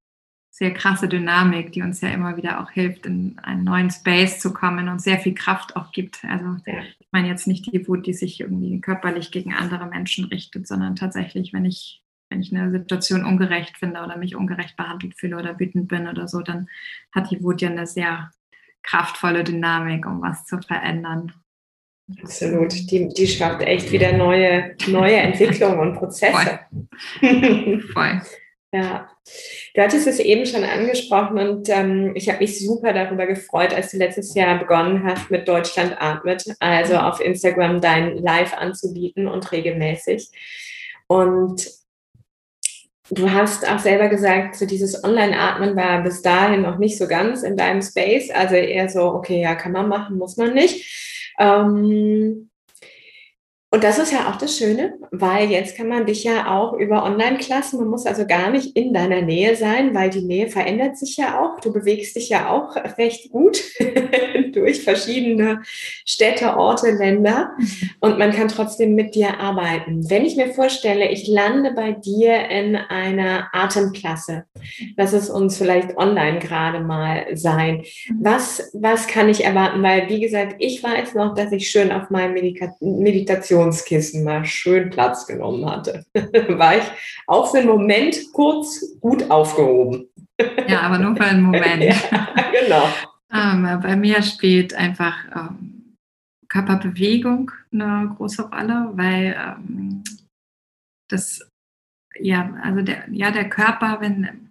sehr krasse Dynamik, die uns ja immer wieder auch hilft, in einen neuen Space zu kommen und sehr viel Kraft auch gibt. Also ich meine jetzt nicht die Wut, die sich irgendwie körperlich gegen andere Menschen richtet, sondern tatsächlich, wenn ich, wenn ich eine Situation ungerecht finde oder mich ungerecht behandelt fühle oder wütend bin oder so, dann hat die Wut ja eine sehr kraftvolle Dynamik, um was zu verändern. Absolut. Die, die schafft echt wieder neue, neue [LAUGHS] Entwicklungen und Prozesse. Voll. [LAUGHS] Voll. Ja, du hattest es eben schon angesprochen und ähm, ich habe mich super darüber gefreut, als du letztes Jahr begonnen hast mit Deutschland atmet, also mhm. auf Instagram dein Live anzubieten und regelmäßig. Und du hast auch selber gesagt, so dieses Online-Atmen war bis dahin noch nicht so ganz in deinem Space, also eher so, okay, ja, kann man machen, muss man nicht. Ähm, und das ist ja auch das Schöne, weil jetzt kann man dich ja auch über Online-Klassen, man muss also gar nicht in deiner Nähe sein, weil die Nähe verändert sich ja auch. Du bewegst dich ja auch recht gut [LAUGHS] durch verschiedene Städte, Orte, Länder und man kann trotzdem mit dir arbeiten. Wenn ich mir vorstelle, ich lande bei dir in einer Atemklasse, lass es uns vielleicht online gerade mal sein. Was, was kann ich erwarten? Weil, wie gesagt, ich weiß noch, dass ich schön auf meinem Medika Meditation Meditationskissen mal schön Platz genommen hatte, [LAUGHS] war ich auch für einen Moment kurz gut aufgehoben. Ja, aber nur für einen Moment. [LAUGHS] ja, genau. Ähm, bei mir spielt einfach ähm, Körperbewegung eine große Rolle, weil ähm, das, ja, also der, ja, der Körper, wenn,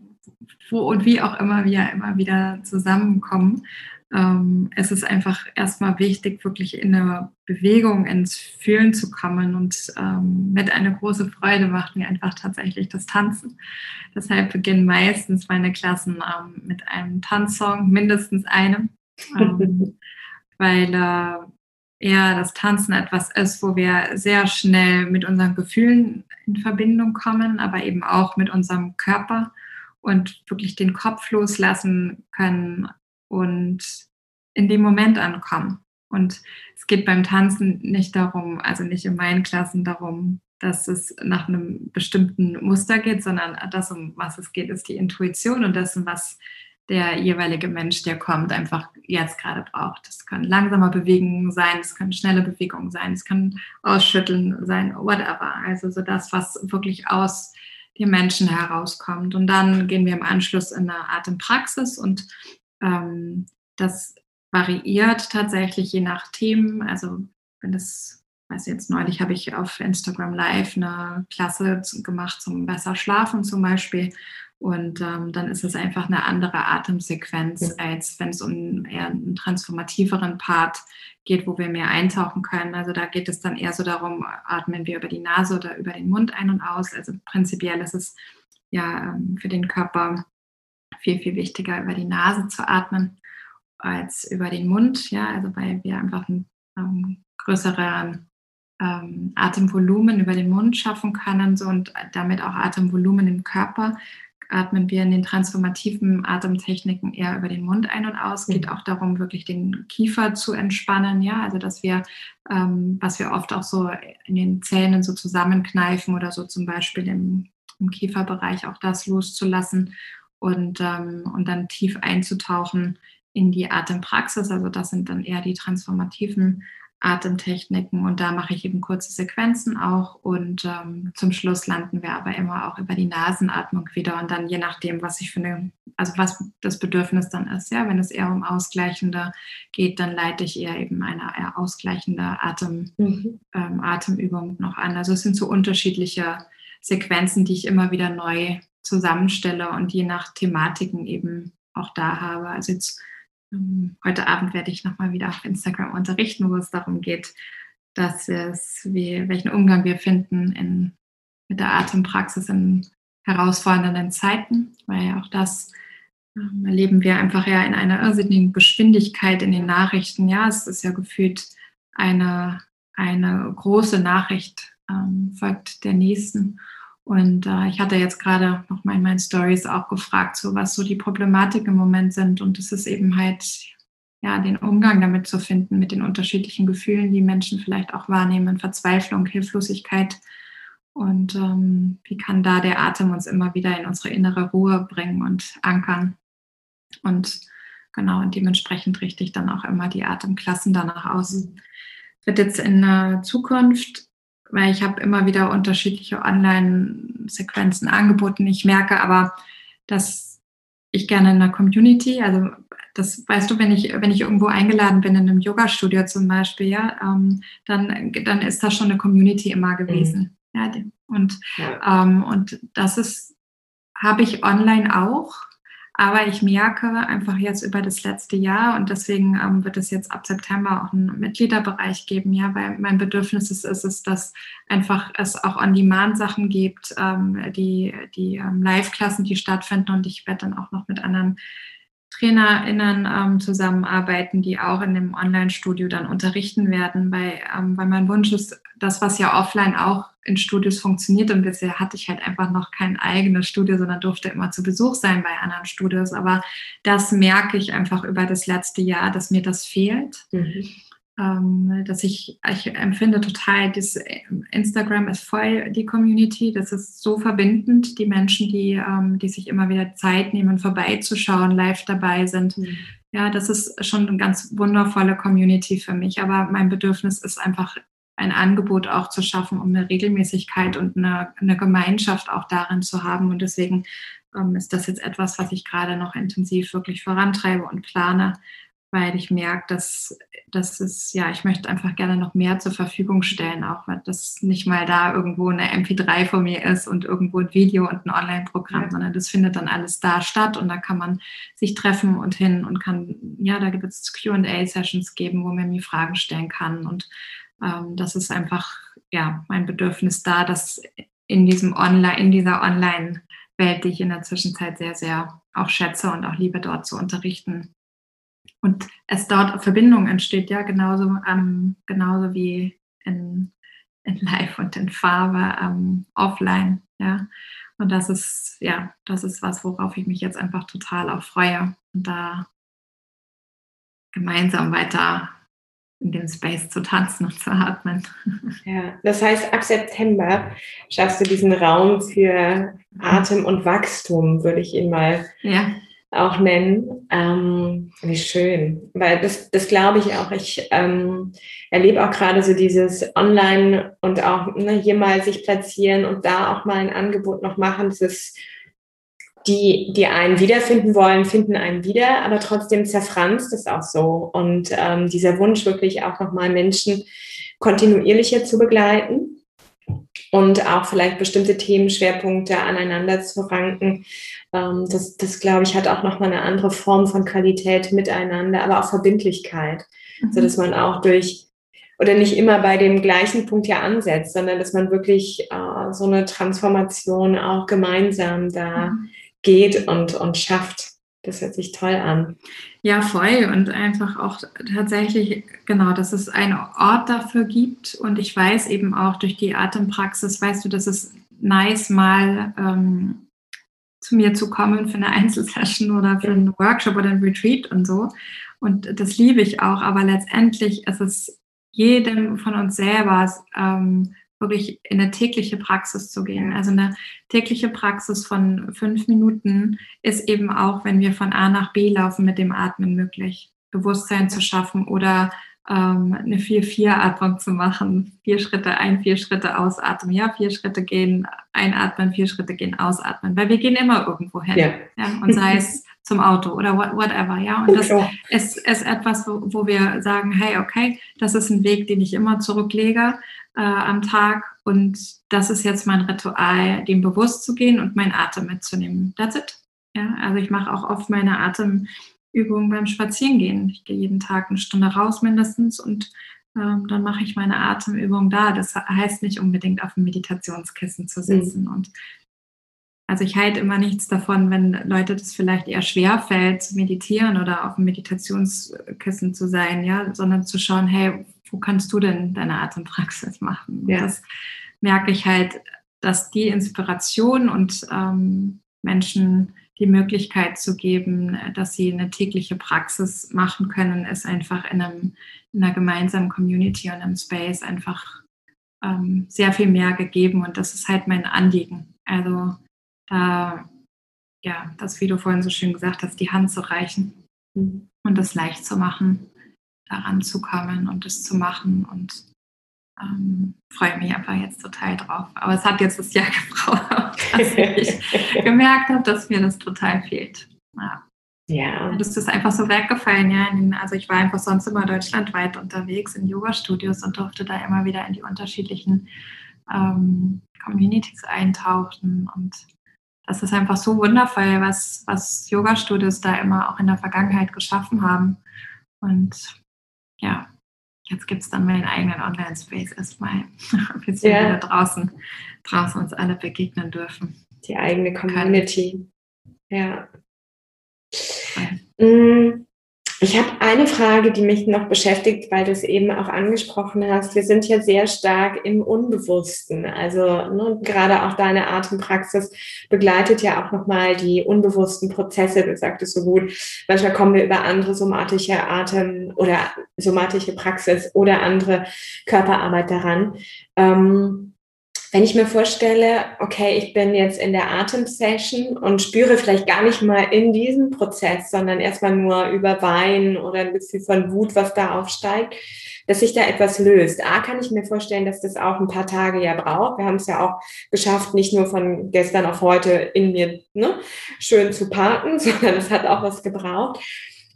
wo und wie auch immer wir immer wieder zusammenkommen, ähm, es ist einfach erstmal wichtig, wirklich in eine Bewegung, ins Fühlen zu kommen. Und ähm, mit einer großen Freude macht mir einfach tatsächlich das Tanzen. Deshalb beginnen meistens meine Klassen ähm, mit einem Tanzsong, mindestens einem, ähm, [LAUGHS] weil äh, ja das Tanzen etwas ist, wo wir sehr schnell mit unseren Gefühlen in Verbindung kommen, aber eben auch mit unserem Körper und wirklich den Kopf loslassen können und in dem Moment ankommen. Und es geht beim Tanzen nicht darum, also nicht in meinen Klassen darum, dass es nach einem bestimmten Muster geht, sondern das, um was es geht, ist die Intuition und das, was der jeweilige Mensch, der kommt, einfach jetzt gerade braucht. Das können langsame Bewegungen sein, es können schnelle Bewegungen sein, es kann Ausschütteln sein, whatever. Also so das, was wirklich aus dem Menschen herauskommt. Und dann gehen wir im Anschluss in eine Atempraxis und ähm, das variiert tatsächlich je nach Themen. Also wenn das, weiß jetzt neulich habe ich auf Instagram Live eine Klasse gemacht zum besser schlafen zum Beispiel. Und ähm, dann ist es einfach eine andere Atemsequenz, als wenn es um eher einen transformativeren Part geht, wo wir mehr eintauchen können. Also da geht es dann eher so darum, atmen wir über die Nase oder über den Mund ein und aus. Also prinzipiell ist es ja ähm, für den Körper viel, viel wichtiger, über die Nase zu atmen als über den Mund, ja, also weil wir einfach ein ähm, größere ähm, Atemvolumen über den Mund schaffen können so, und damit auch Atemvolumen im Körper. Atmen wir in den transformativen Atemtechniken eher über den Mund ein und aus. Mhm. Geht auch darum, wirklich den Kiefer zu entspannen, ja, also dass wir, ähm, was wir oft auch so in den Zähnen so zusammenkneifen oder so zum Beispiel im, im Kieferbereich auch das loszulassen und, ähm, und dann tief einzutauchen in die Atempraxis. Also das sind dann eher die transformativen Atemtechniken und da mache ich eben kurze Sequenzen auch und ähm, zum Schluss landen wir aber immer auch über die Nasenatmung wieder und dann je nachdem, was ich für eine, also was das Bedürfnis dann ist, ja, wenn es eher um ausgleichende geht, dann leite ich eher eben eine eher ausgleichende Atem, mhm. ähm, Atemübung noch an. Also es sind so unterschiedliche Sequenzen, die ich immer wieder neu zusammenstelle und je nach Thematiken eben auch da habe. Also jetzt ähm, heute Abend werde ich nochmal wieder auf Instagram unterrichten, wo es darum geht, dass es, wie, welchen Umgang wir finden in, mit der Atempraxis in herausfordernden Zeiten, weil auch das ähm, erleben wir einfach ja in einer irrsinnigen Geschwindigkeit in den Nachrichten. Ja, es ist ja gefühlt eine, eine große Nachricht ähm, folgt der nächsten. Und äh, ich hatte jetzt gerade noch mal in meinen Stories auch gefragt, so was so die Problematik im Moment sind. Und es ist eben halt, ja, den Umgang damit zu finden, mit den unterschiedlichen Gefühlen, die Menschen vielleicht auch wahrnehmen, Verzweiflung, Hilflosigkeit. Und ähm, wie kann da der Atem uns immer wieder in unsere innere Ruhe bringen und ankern? Und genau, und dementsprechend richte ich dann auch immer die Atemklassen danach aus. Wird jetzt in der Zukunft weil ich habe immer wieder unterschiedliche Online-Sequenzen angeboten. Ich merke aber, dass ich gerne in der Community, also das weißt du, wenn ich, wenn ich irgendwo eingeladen bin in einem Yoga-Studio zum Beispiel, ja, ähm, dann, dann ist das schon eine Community immer gewesen. Mhm. Ja, und, ja. Ähm, und das ist, habe ich online auch, aber ich merke einfach jetzt über das letzte Jahr und deswegen ähm, wird es jetzt ab September auch einen Mitgliederbereich geben, ja, weil mein Bedürfnis ist, ist es, dass einfach es auch On-Demand-Sachen gibt, ähm, die, die ähm, Live-Klassen, die stattfinden und ich werde dann auch noch mit anderen TrainerInnen ähm, zusammenarbeiten, die auch in dem Online-Studio dann unterrichten werden, weil, ähm, weil mein Wunsch ist, das, was ja offline auch in Studios funktioniert und bisher hatte ich halt einfach noch kein eigenes Studio, sondern durfte immer zu Besuch sein bei anderen Studios. Aber das merke ich einfach über das letzte Jahr, dass mir das fehlt. Mhm ähm, dass ich, ich empfinde total, das Instagram ist voll die Community, das ist so verbindend, die Menschen, die, ähm, die sich immer wieder Zeit nehmen, vorbeizuschauen, live dabei sind. Mhm. Ja, das ist schon eine ganz wundervolle Community für mich, aber mein Bedürfnis ist einfach ein Angebot auch zu schaffen, um eine Regelmäßigkeit und eine, eine Gemeinschaft auch darin zu haben. Und deswegen ähm, ist das jetzt etwas, was ich gerade noch intensiv wirklich vorantreibe und plane, weil ich merke, dass das ist, ja, ich möchte einfach gerne noch mehr zur Verfügung stellen, auch weil das nicht mal da irgendwo eine MP3 von mir ist und irgendwo ein Video und ein Online-Programm, ja. sondern das findet dann alles da statt und da kann man sich treffen und hin und kann, ja, da gibt es QA-Sessions geben, wo man mir Fragen stellen kann und ähm, das ist einfach, ja, mein Bedürfnis da, dass in diesem Online, in dieser Online-Welt, die ich in der Zwischenzeit sehr, sehr auch schätze und auch liebe, dort zu unterrichten, und es dort Verbindung entsteht, ja, genauso, ähm, genauso wie in, in Live und in Farbe ähm, offline, ja. Und das ist, ja, das ist was, worauf ich mich jetzt einfach total auch freue und da gemeinsam weiter in dem Space zu tanzen und zu atmen. [LAUGHS] Ja, das heißt, ab September schaffst du diesen Raum für Atem und Wachstum, würde ich ihn mal ja auch nennen. Ähm, wie schön, weil das, das glaube ich auch. Ich ähm, erlebe auch gerade so dieses Online und auch ne, hier mal sich platzieren und da auch mal ein Angebot noch machen. Das ist die, die einen wiederfinden wollen, finden einen wieder, aber trotzdem zerfranst es auch so. Und ähm, dieser Wunsch wirklich auch nochmal Menschen kontinuierlicher zu begleiten und auch vielleicht bestimmte Themenschwerpunkte aneinander zu ranken. Ähm, das, das glaube ich, hat auch nochmal eine andere Form von Qualität miteinander, aber auch Verbindlichkeit, mhm. so dass man auch durch oder nicht immer bei dem gleichen Punkt ja ansetzt, sondern dass man wirklich äh, so eine Transformation auch gemeinsam da mhm. geht und, und schafft. Das hört sich toll an. Ja, voll. Und einfach auch tatsächlich, genau, dass es einen Ort dafür gibt. Und ich weiß eben auch durch die Atempraxis, weißt du, dass es nice mal ähm, zu mir zu kommen für eine [LAUGHS] Einzelsession oder für einen Workshop oder ein Retreat und so. Und das liebe ich auch. Aber letztendlich ist es jedem von uns selber ähm, wirklich in eine tägliche Praxis zu gehen. Also eine tägliche Praxis von fünf Minuten ist eben auch, wenn wir von A nach B laufen, mit dem Atmen möglich. Bewusstsein zu schaffen oder ähm, eine 4-4-Atmung zu machen. Vier Schritte ein, vier Schritte ausatmen. Ja, vier Schritte gehen, einatmen, vier Schritte gehen, ausatmen. Weil wir gehen immer irgendwo hin. Ja. ja und sei [LAUGHS] es zum Auto oder whatever, ja. Und das ist, ist etwas, wo, wo wir sagen, hey, okay, das ist ein Weg, den ich immer zurücklege äh, am Tag und das ist jetzt mein Ritual, dem bewusst zu gehen und meinen Atem mitzunehmen. That's it. Ja, also ich mache auch oft meine Atemübungen beim Spazierengehen. Ich gehe jeden Tag eine Stunde raus mindestens und ähm, dann mache ich meine Atemübung da. Das heißt nicht unbedingt auf dem Meditationskissen zu sitzen. Mhm. Und also ich halte immer nichts davon, wenn Leute das vielleicht eher schwer fällt, zu meditieren oder auf dem Meditationskissen zu sein, ja, sondern zu schauen, hey, wo kannst du denn deine Atempraxis machen? Ja. das merke ich halt, dass die Inspiration und ähm, Menschen die Möglichkeit zu geben, dass sie eine tägliche Praxis machen können, ist einfach in, einem, in einer gemeinsamen Community und einem Space einfach ähm, sehr viel mehr gegeben. Und das ist halt mein Anliegen. Also da, ja, das, wie du vorhin so schön gesagt hast, die Hand zu reichen mhm. und das leicht zu machen daran zu kommen und es zu machen und ähm, freue mich einfach jetzt total drauf. Aber es hat jetzt das Jahr [LAUGHS] gebraucht, dass ich [LAUGHS] gemerkt habe, dass mir das total fehlt. Ja. Ja. Das ist einfach so weggefallen, ja. Also ich war einfach sonst immer deutschlandweit unterwegs in Yoga-Studios und durfte da immer wieder in die unterschiedlichen ähm, Communities eintauchen. Und das ist einfach so wundervoll, was, was Yoga-Studios da immer auch in der Vergangenheit geschaffen haben. Und ja, jetzt gibt es dann meinen eigenen Online-Space erstmal, [LAUGHS] bis wir ja. wieder draußen, draußen uns alle begegnen dürfen. Die eigene Community. Können. Ja. Mhm. Ich habe eine Frage, die mich noch beschäftigt, weil du es eben auch angesprochen hast. Wir sind ja sehr stark im Unbewussten. Also ne, gerade auch deine Atempraxis begleitet ja auch nochmal die unbewussten Prozesse. Du sagtest so gut, manchmal kommen wir über andere somatische Atem oder somatische Praxis oder andere Körperarbeit daran. Ähm, wenn ich mir vorstelle, okay, ich bin jetzt in der Atemsession und spüre vielleicht gar nicht mal in diesem Prozess, sondern erstmal nur über Wein oder ein bisschen von Wut, was da aufsteigt, dass sich da etwas löst. A, kann ich mir vorstellen, dass das auch ein paar Tage ja braucht. Wir haben es ja auch geschafft, nicht nur von gestern auf heute in mir ne, schön zu parken, [LAUGHS] sondern es hat auch was gebraucht.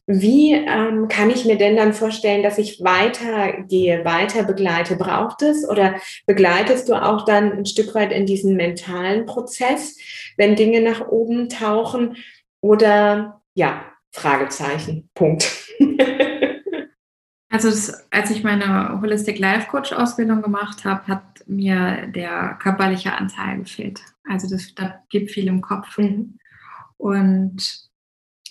Wie ähm, kann ich mir denn dann vorstellen, dass ich weitergehe, weiter begleite? Braucht es oder begleitest du auch dann ein Stück weit in diesen mentalen Prozess, wenn Dinge nach oben tauchen? Oder ja, Fragezeichen, Punkt. Also das, als ich meine Holistic Life Coach Ausbildung gemacht habe, hat mir der körperliche Anteil gefehlt. Also das, da gibt viel im Kopf. Mhm. Und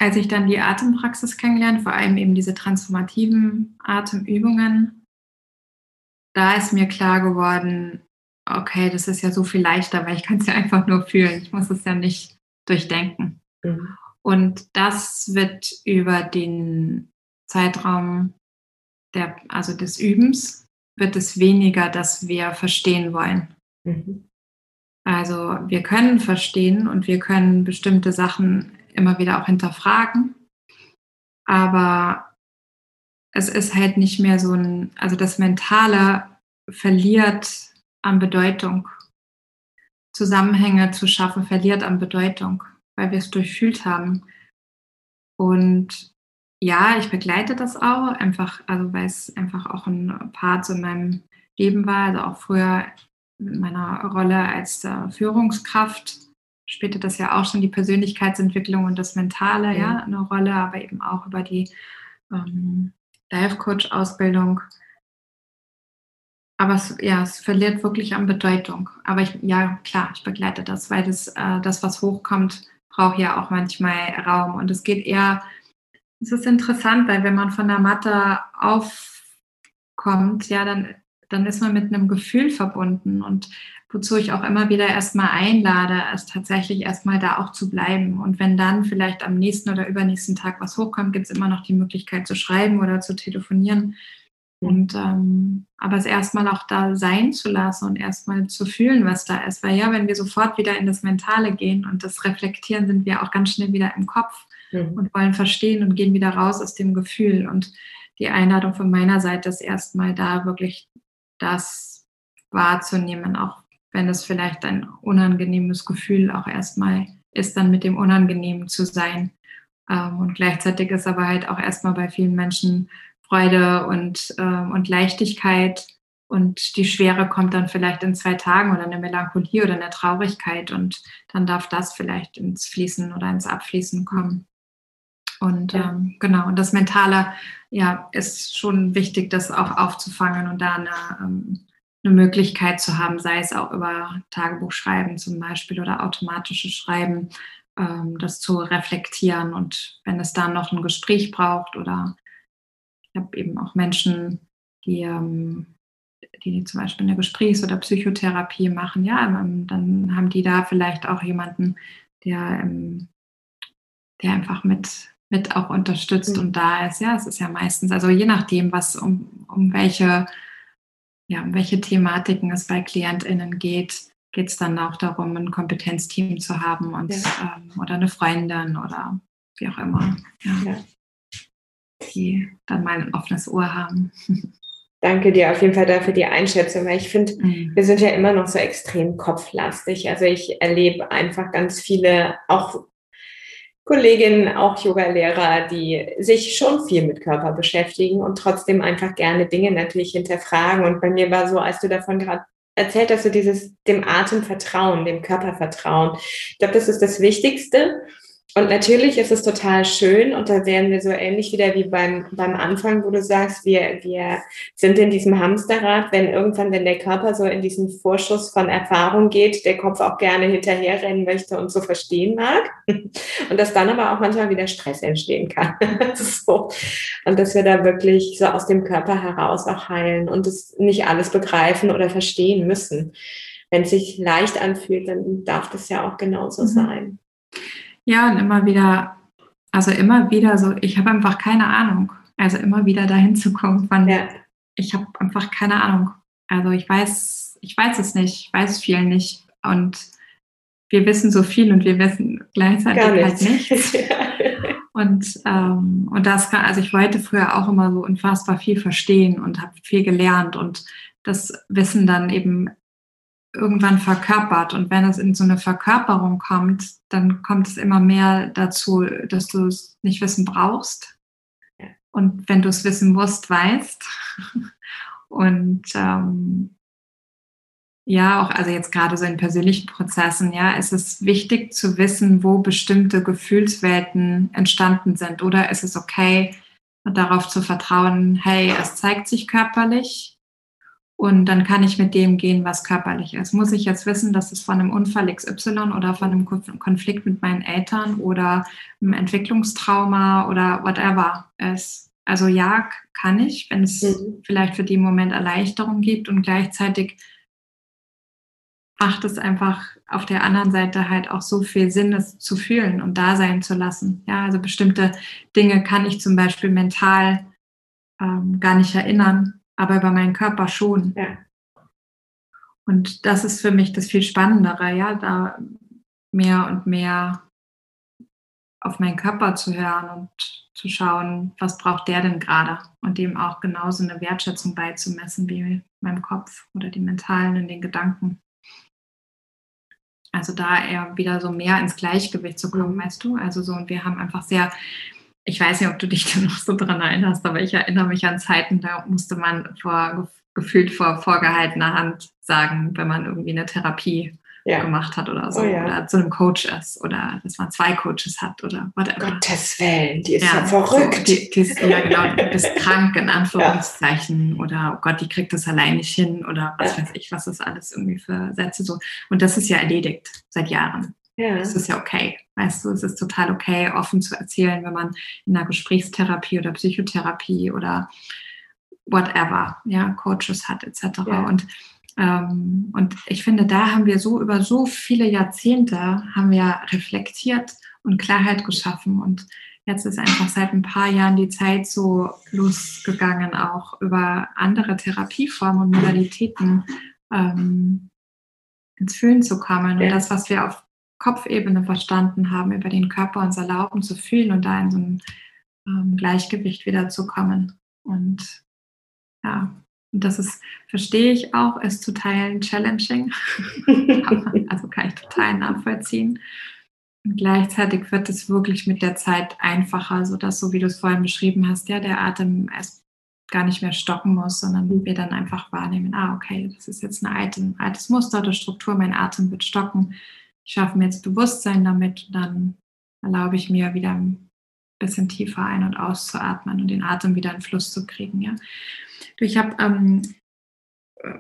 als ich dann die Atempraxis kennengelernt, vor allem eben diese transformativen Atemübungen, da ist mir klar geworden, okay, das ist ja so viel leichter, weil ich kann es ja einfach nur fühlen. Ich muss es ja nicht durchdenken. Mhm. Und das wird über den Zeitraum der, also des Übens, wird es weniger, dass wir verstehen wollen. Mhm. Also wir können verstehen und wir können bestimmte Sachen immer wieder auch hinterfragen. Aber es ist halt nicht mehr so ein, also das Mentale verliert an Bedeutung. Zusammenhänge zu schaffen verliert an Bedeutung, weil wir es durchfühlt haben. Und ja, ich begleite das auch, einfach, also weil es einfach auch ein Part in meinem Leben war, also auch früher in meiner Rolle als Führungskraft spielte das ja auch schon die Persönlichkeitsentwicklung und das Mentale mhm. ja eine Rolle, aber eben auch über die ähm, Life Coach Ausbildung. Aber es, ja, es verliert wirklich an Bedeutung. Aber ich, ja, klar, ich begleite das, weil das, äh, das was hochkommt, braucht ja auch manchmal Raum. Und es geht eher, es ist interessant, weil wenn man von der Matte aufkommt, ja, dann, dann ist man mit einem Gefühl verbunden. Und wozu ich auch immer wieder erstmal einlade, ist tatsächlich erstmal da auch zu bleiben. Und wenn dann vielleicht am nächsten oder übernächsten Tag was hochkommt, gibt es immer noch die Möglichkeit zu schreiben oder zu telefonieren. Und ähm, aber es erstmal auch da sein zu lassen und erstmal zu fühlen, was da ist. Weil ja, wenn wir sofort wieder in das Mentale gehen und das reflektieren, sind wir auch ganz schnell wieder im Kopf mhm. und wollen verstehen und gehen wieder raus aus dem Gefühl. Und die Einladung von meiner Seite ist erstmal da wirklich das wahrzunehmen, auch wenn es vielleicht ein unangenehmes Gefühl auch erstmal ist, dann mit dem Unangenehmen zu sein. Ähm, und gleichzeitig ist aber halt auch erstmal bei vielen Menschen Freude und, ähm, und Leichtigkeit. Und die Schwere kommt dann vielleicht in zwei Tagen oder eine Melancholie oder eine Traurigkeit. Und dann darf das vielleicht ins Fließen oder ins Abfließen kommen. Und ja. ähm, genau, und das Mentale, ja, ist schon wichtig, das auch aufzufangen und da eine, ähm, eine Möglichkeit zu haben, sei es auch über Tagebuchschreiben zum Beispiel oder automatisches Schreiben, ähm, das zu reflektieren. Und wenn es dann noch ein Gespräch braucht oder ich habe eben auch Menschen, die, ähm, die zum Beispiel eine Gesprächs- oder Psychotherapie machen, ja, ähm, dann haben die da vielleicht auch jemanden, der, ähm, der einfach mit, mit auch unterstützt mhm. und da ist. Ja, es ist ja meistens, also je nachdem, was um, um welche, ja, um welche Thematiken es bei KlientInnen geht, geht es dann auch darum, ein Kompetenzteam zu haben und, ja. ähm, oder eine Freundin oder wie auch immer. Ja. ja die dann mal ein offenes Ohr haben. Danke dir auf jeden Fall dafür die Einschätzung, weil ich finde, mhm. wir sind ja immer noch so extrem kopflastig. Also ich erlebe einfach ganz viele, auch Kolleginnen, auch Yoga-Lehrer, die sich schon viel mit Körper beschäftigen und trotzdem einfach gerne Dinge natürlich hinterfragen. Und bei mir war so, als du davon gerade erzählt hast, so dieses dem Atem vertrauen, dem Körper vertrauen. Ich glaube, das ist das Wichtigste. Und natürlich ist es total schön und da wären wir so ähnlich wieder wie beim, beim Anfang, wo du sagst, wir, wir sind in diesem Hamsterrad, wenn irgendwann, wenn der Körper so in diesen Vorschuss von Erfahrung geht, der Kopf auch gerne hinterherrennen möchte und so verstehen mag. [LAUGHS] Und dass dann aber auch manchmal wieder Stress entstehen kann. [LAUGHS] so. Und dass wir da wirklich so aus dem Körper heraus auch heilen und es nicht alles begreifen oder verstehen müssen. Wenn es sich leicht anfühlt, dann darf das ja auch genauso mhm. sein. Ja, und immer wieder, also immer wieder so, ich habe einfach keine Ahnung. Also immer wieder dahin zu kommen, wann ja. ich habe einfach keine Ahnung. Also ich weiß, ich weiß es nicht, ich weiß viel nicht. Und wir wissen so viel und wir wissen gleichzeitig Gar halt nichts. [LAUGHS] Und, ähm, und das kann, also ich wollte früher auch immer so unfassbar viel verstehen und habe viel gelernt und das Wissen dann eben irgendwann verkörpert. Und wenn es in so eine Verkörperung kommt, dann kommt es immer mehr dazu, dass du es nicht wissen brauchst. Und wenn du es wissen musst, weißt. [LAUGHS] Und ähm, ja, auch also jetzt gerade so in persönlichen Prozessen, ja, ist es wichtig zu wissen, wo bestimmte Gefühlswelten entstanden sind. Oder ist es okay, darauf zu vertrauen, hey, es zeigt sich körperlich, und dann kann ich mit dem gehen, was körperlich ist. Muss ich jetzt wissen, dass es von einem Unfall XY oder von einem Konflikt mit meinen Eltern oder einem Entwicklungstrauma oder whatever ist? Also ja, kann ich, wenn es mhm. vielleicht für den Moment Erleichterung gibt und gleichzeitig macht es einfach auf der anderen Seite halt auch so viel Sinn, es zu fühlen und da sein zu lassen. Ja, also bestimmte Dinge kann ich zum Beispiel mental ähm, gar nicht erinnern, aber über meinen Körper schon. Ja. Und das ist für mich das viel Spannendere, ja, da mehr und mehr auf meinen Körper zu hören und zu schauen, was braucht der denn gerade und dem auch genauso eine Wertschätzung beizumessen wie meinem Kopf oder die mentalen und den Gedanken. Also da eher wieder so mehr ins Gleichgewicht zu kommen, mhm. weißt du? Also so, und wir haben einfach sehr ich weiß nicht, ob du dich da noch so dran erinnerst, aber ich erinnere mich an Zeiten, da musste man vor, gefühlt vor vorgehaltener Hand sagen, wenn man irgendwie eine Therapie ja. gemacht hat oder so, oh, ja. oder zu einem Coach ist oder dass man zwei Coaches hat oder whatever. Gottes Willen, die ist ja, ja verrückt. So, die, die ist, ja, genau, du bist [LAUGHS] krank in Anführungszeichen oder oh Gott, die kriegt das allein nicht hin oder was weiß ich, was das alles irgendwie für Sätze so. Und das ist ja erledigt seit Jahren. Ja. Das ist ja okay. Weißt du, es ist total okay, offen zu erzählen, wenn man in einer Gesprächstherapie oder Psychotherapie oder whatever, ja, Coaches hat, etc. Ja. Und, ähm, und ich finde, da haben wir so über so viele Jahrzehnte haben wir reflektiert und Klarheit geschaffen. Und jetzt ist einfach seit ein paar Jahren die Zeit so losgegangen, auch über andere Therapieformen und Modalitäten ähm, ins Fühlen zu kommen. Und das, was wir auf Kopfebene verstanden haben, über den Körper uns erlauben zu fühlen und da in so ein ähm, Gleichgewicht wieder zu kommen. Und ja, und das ist, verstehe ich auch, ist zu teilen challenging. [LAUGHS] also kann ich total nachvollziehen. Und gleichzeitig wird es wirklich mit der Zeit einfacher, sodass, so wie du es vorhin beschrieben hast, ja, der Atem erst gar nicht mehr stocken muss, sondern wir dann einfach wahrnehmen, ah, okay, das ist jetzt ein alte, altes Muster oder Struktur, mein Atem wird stocken. Ich schaffe mir jetzt Bewusstsein damit, dann erlaube ich mir wieder ein bisschen tiefer ein- und auszuatmen und den Atem wieder in Fluss zu kriegen. Ja. Ich habe, ähm,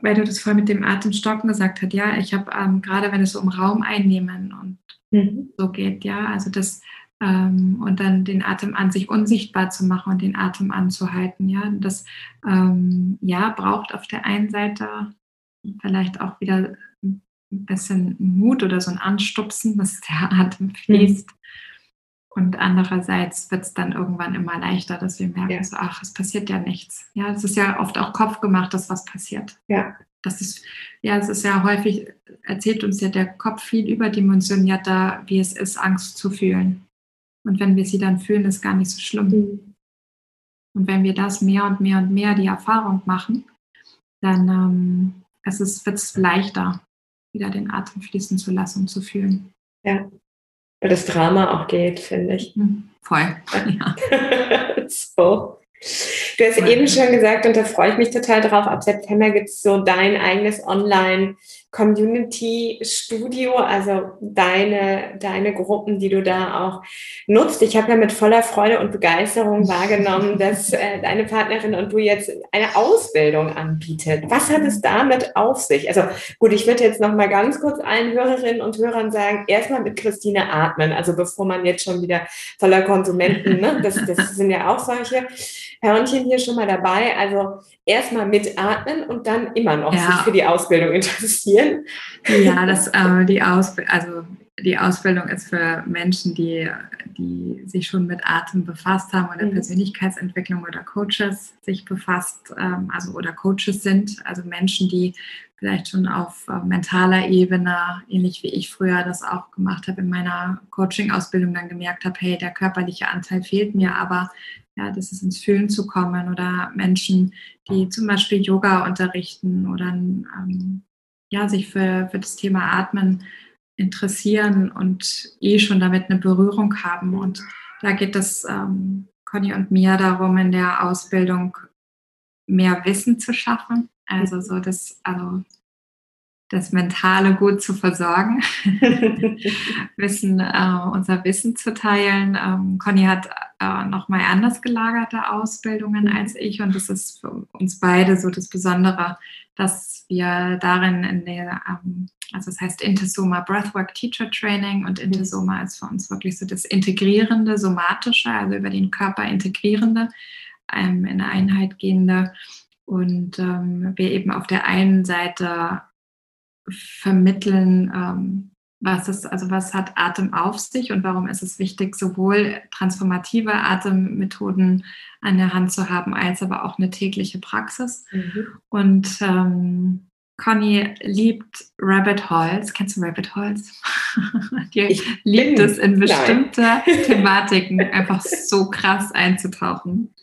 weil du das vorhin mit dem Atemstocken gesagt hast, ja, ich habe ähm, gerade, wenn es so um Raum einnehmen und mhm. so geht, ja, also das ähm, und dann den Atem an sich unsichtbar zu machen und den Atem anzuhalten, ja, das ähm, ja braucht auf der einen Seite vielleicht auch wieder ein bisschen Mut oder so ein Anstupsen, dass der [LAUGHS] Atem fließt. Mhm. Und andererseits wird es dann irgendwann immer leichter, dass wir merken, ja. so, ach, es passiert ja nichts. Ja, es ist ja oft auch Kopf gemacht, dass was passiert. Ja. Das ist, ja, es ist ja häufig, erzählt uns ja der Kopf viel überdimensionierter, wie es ist, Angst zu fühlen. Und wenn wir sie dann fühlen, ist gar nicht so schlimm. Mhm. Und wenn wir das mehr und mehr und mehr die Erfahrung machen, dann ähm, es ist, wird es leichter, wieder den Atem fließen zu lassen und zu fühlen. Ja weil das Drama auch geht, finde ich. Mhm. Voll. Ja. [LAUGHS] [LAUGHS] so. Du hast eben schon gesagt, und da freue ich mich total drauf, ab September gibt es so dein eigenes Online- Community Studio, also deine, deine Gruppen, die du da auch nutzt. Ich habe ja mit voller Freude und Begeisterung [LAUGHS] wahrgenommen, dass äh, deine Partnerin und du jetzt eine Ausbildung anbietet. Was hat es damit auf sich? Also gut, ich würde jetzt noch mal ganz kurz allen Hörerinnen und Hörern sagen, erstmal mit Christine atmen, also bevor man jetzt schon wieder voller Konsumenten, ne? das, das sind ja auch solche Hörnchen hier schon mal dabei. Also erstmal mitatmen und dann immer noch ja. sich für die Ausbildung interessieren. Ja, das, äh, die, Ausb also die Ausbildung ist für Menschen, die, die sich schon mit Atem befasst haben oder mhm. Persönlichkeitsentwicklung oder Coaches sich befasst, ähm, also oder Coaches sind, also Menschen, die vielleicht schon auf äh, mentaler Ebene, ähnlich wie ich früher das auch gemacht habe in meiner Coaching-Ausbildung, dann gemerkt habe, hey, der körperliche Anteil fehlt mir, aber ja, das ist ins Fühlen zu kommen oder Menschen, die zum Beispiel Yoga unterrichten oder ähm, ja, sich für, für das Thema Atmen interessieren und eh schon damit eine Berührung haben. Und da geht es ähm, Conny und mir darum, in der Ausbildung mehr Wissen zu schaffen. Also so das, also das Mentale gut zu versorgen, [LAUGHS] Wissen, äh, unser Wissen zu teilen. Ähm, Conny hat äh, nochmal anders gelagerte Ausbildungen mhm. als ich und das ist für uns beide so das Besondere, dass wir darin in der, ähm, also das heißt Intesoma Breathwork Teacher Training und Intesoma mhm. ist für uns wirklich so das integrierende, somatische, also über den Körper integrierende, ähm, in eine Einheit gehende und ähm, wir eben auf der einen Seite vermitteln, ähm, was ist, also was hat Atem auf sich und warum ist es wichtig, sowohl transformative Atemmethoden an der Hand zu haben, als aber auch eine tägliche Praxis. Mhm. Und ähm, Conny liebt Rabbit Holes. Kennst du Rabbit Holes? [LAUGHS] Die ich liebt es in bestimmte. [LAUGHS] Thematiken einfach so krass einzutauchen.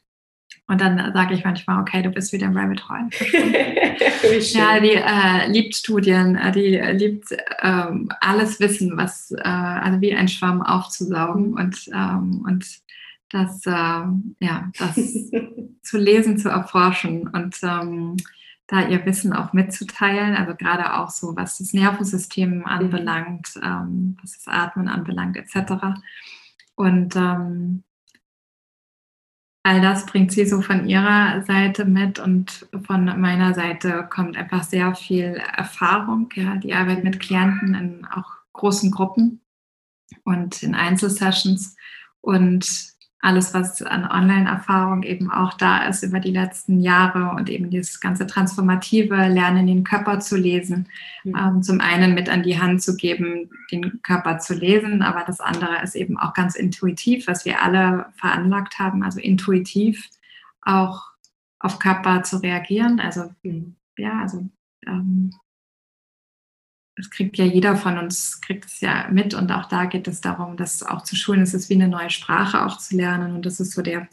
Und dann sage ich manchmal, okay, du bist wieder im Rabbit Hole. [LAUGHS] ja, die äh, liebt Studien, äh, die liebt ähm, alles Wissen, was, äh, also wie ein Schwamm aufzusaugen und, ähm, und das, äh, ja, das [LAUGHS] zu lesen, zu erforschen und ähm, da ihr Wissen auch mitzuteilen, also gerade auch so, was das Nervensystem anbelangt, ähm, was das Atmen anbelangt, etc. Und ähm, all das bringt sie so von ihrer Seite mit und von meiner Seite kommt einfach sehr viel Erfahrung, ja, die Arbeit mit Klienten in auch großen Gruppen und in Einzelsessions. Und alles, was an Online-Erfahrung eben auch da ist über die letzten Jahre und eben dieses ganze transformative Lernen, den Körper zu lesen, mhm. ähm, zum einen mit an die Hand zu geben, den Körper zu lesen, aber das andere ist eben auch ganz intuitiv, was wir alle veranlagt haben, also intuitiv auch auf Körper zu reagieren. Also mhm. ja, also ähm, das kriegt ja jeder von uns, kriegt es ja mit. Und auch da geht es darum, das auch zu schulen. Es ist wie eine neue Sprache auch zu lernen. Und das ist so der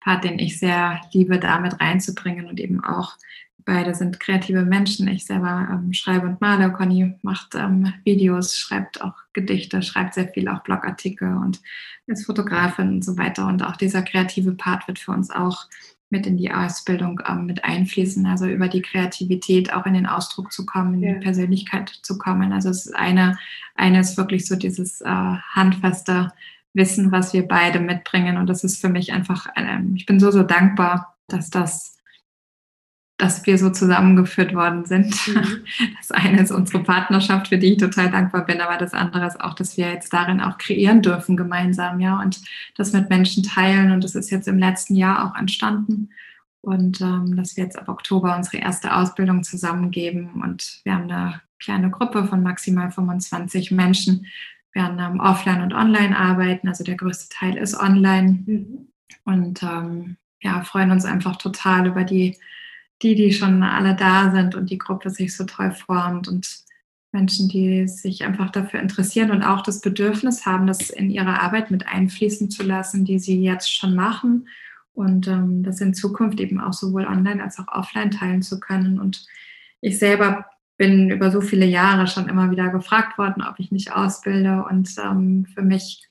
Part, den ich sehr liebe, da mit reinzubringen. Und eben auch, beide sind kreative Menschen. Ich selber ähm, schreibe und male, Conny macht ähm, Videos, schreibt auch Gedichte, schreibt sehr viel auch Blogartikel und ist Fotografin und so weiter. Und auch dieser kreative Part wird für uns auch mit in die Ausbildung ähm, mit einfließen, also über die Kreativität auch in den Ausdruck zu kommen, in ja. die Persönlichkeit zu kommen. Also es ist eine, eine ist wirklich so dieses äh, handfeste Wissen, was wir beide mitbringen. Und das ist für mich einfach, äh, ich bin so, so dankbar, dass das dass wir so zusammengeführt worden sind. Mhm. [LAUGHS] Das eine ist unsere Partnerschaft, für die ich total dankbar bin, aber das andere ist auch, dass wir jetzt darin auch kreieren dürfen gemeinsam, ja, und das mit Menschen teilen. Und das ist jetzt im letzten Jahr auch entstanden. Und ähm, dass wir jetzt ab Oktober unsere erste Ausbildung zusammengeben. Und wir haben eine kleine Gruppe von maximal 25 Menschen. Wir werden ähm, offline und online arbeiten. Also der größte Teil ist online. Mhm. Und ähm, ja, freuen uns einfach total über die die, die schon alle da sind und die Gruppe sich so toll formt und Menschen, die sich einfach dafür interessieren und auch das Bedürfnis haben, das in ihre Arbeit mit einfließen zu lassen, die sie jetzt schon machen und ähm, das in Zukunft eben auch sowohl online als auch offline teilen zu können. Und ich selber bin über so viele Jahre schon immer wieder gefragt worden, ob ich nicht ausbilde und ähm, für mich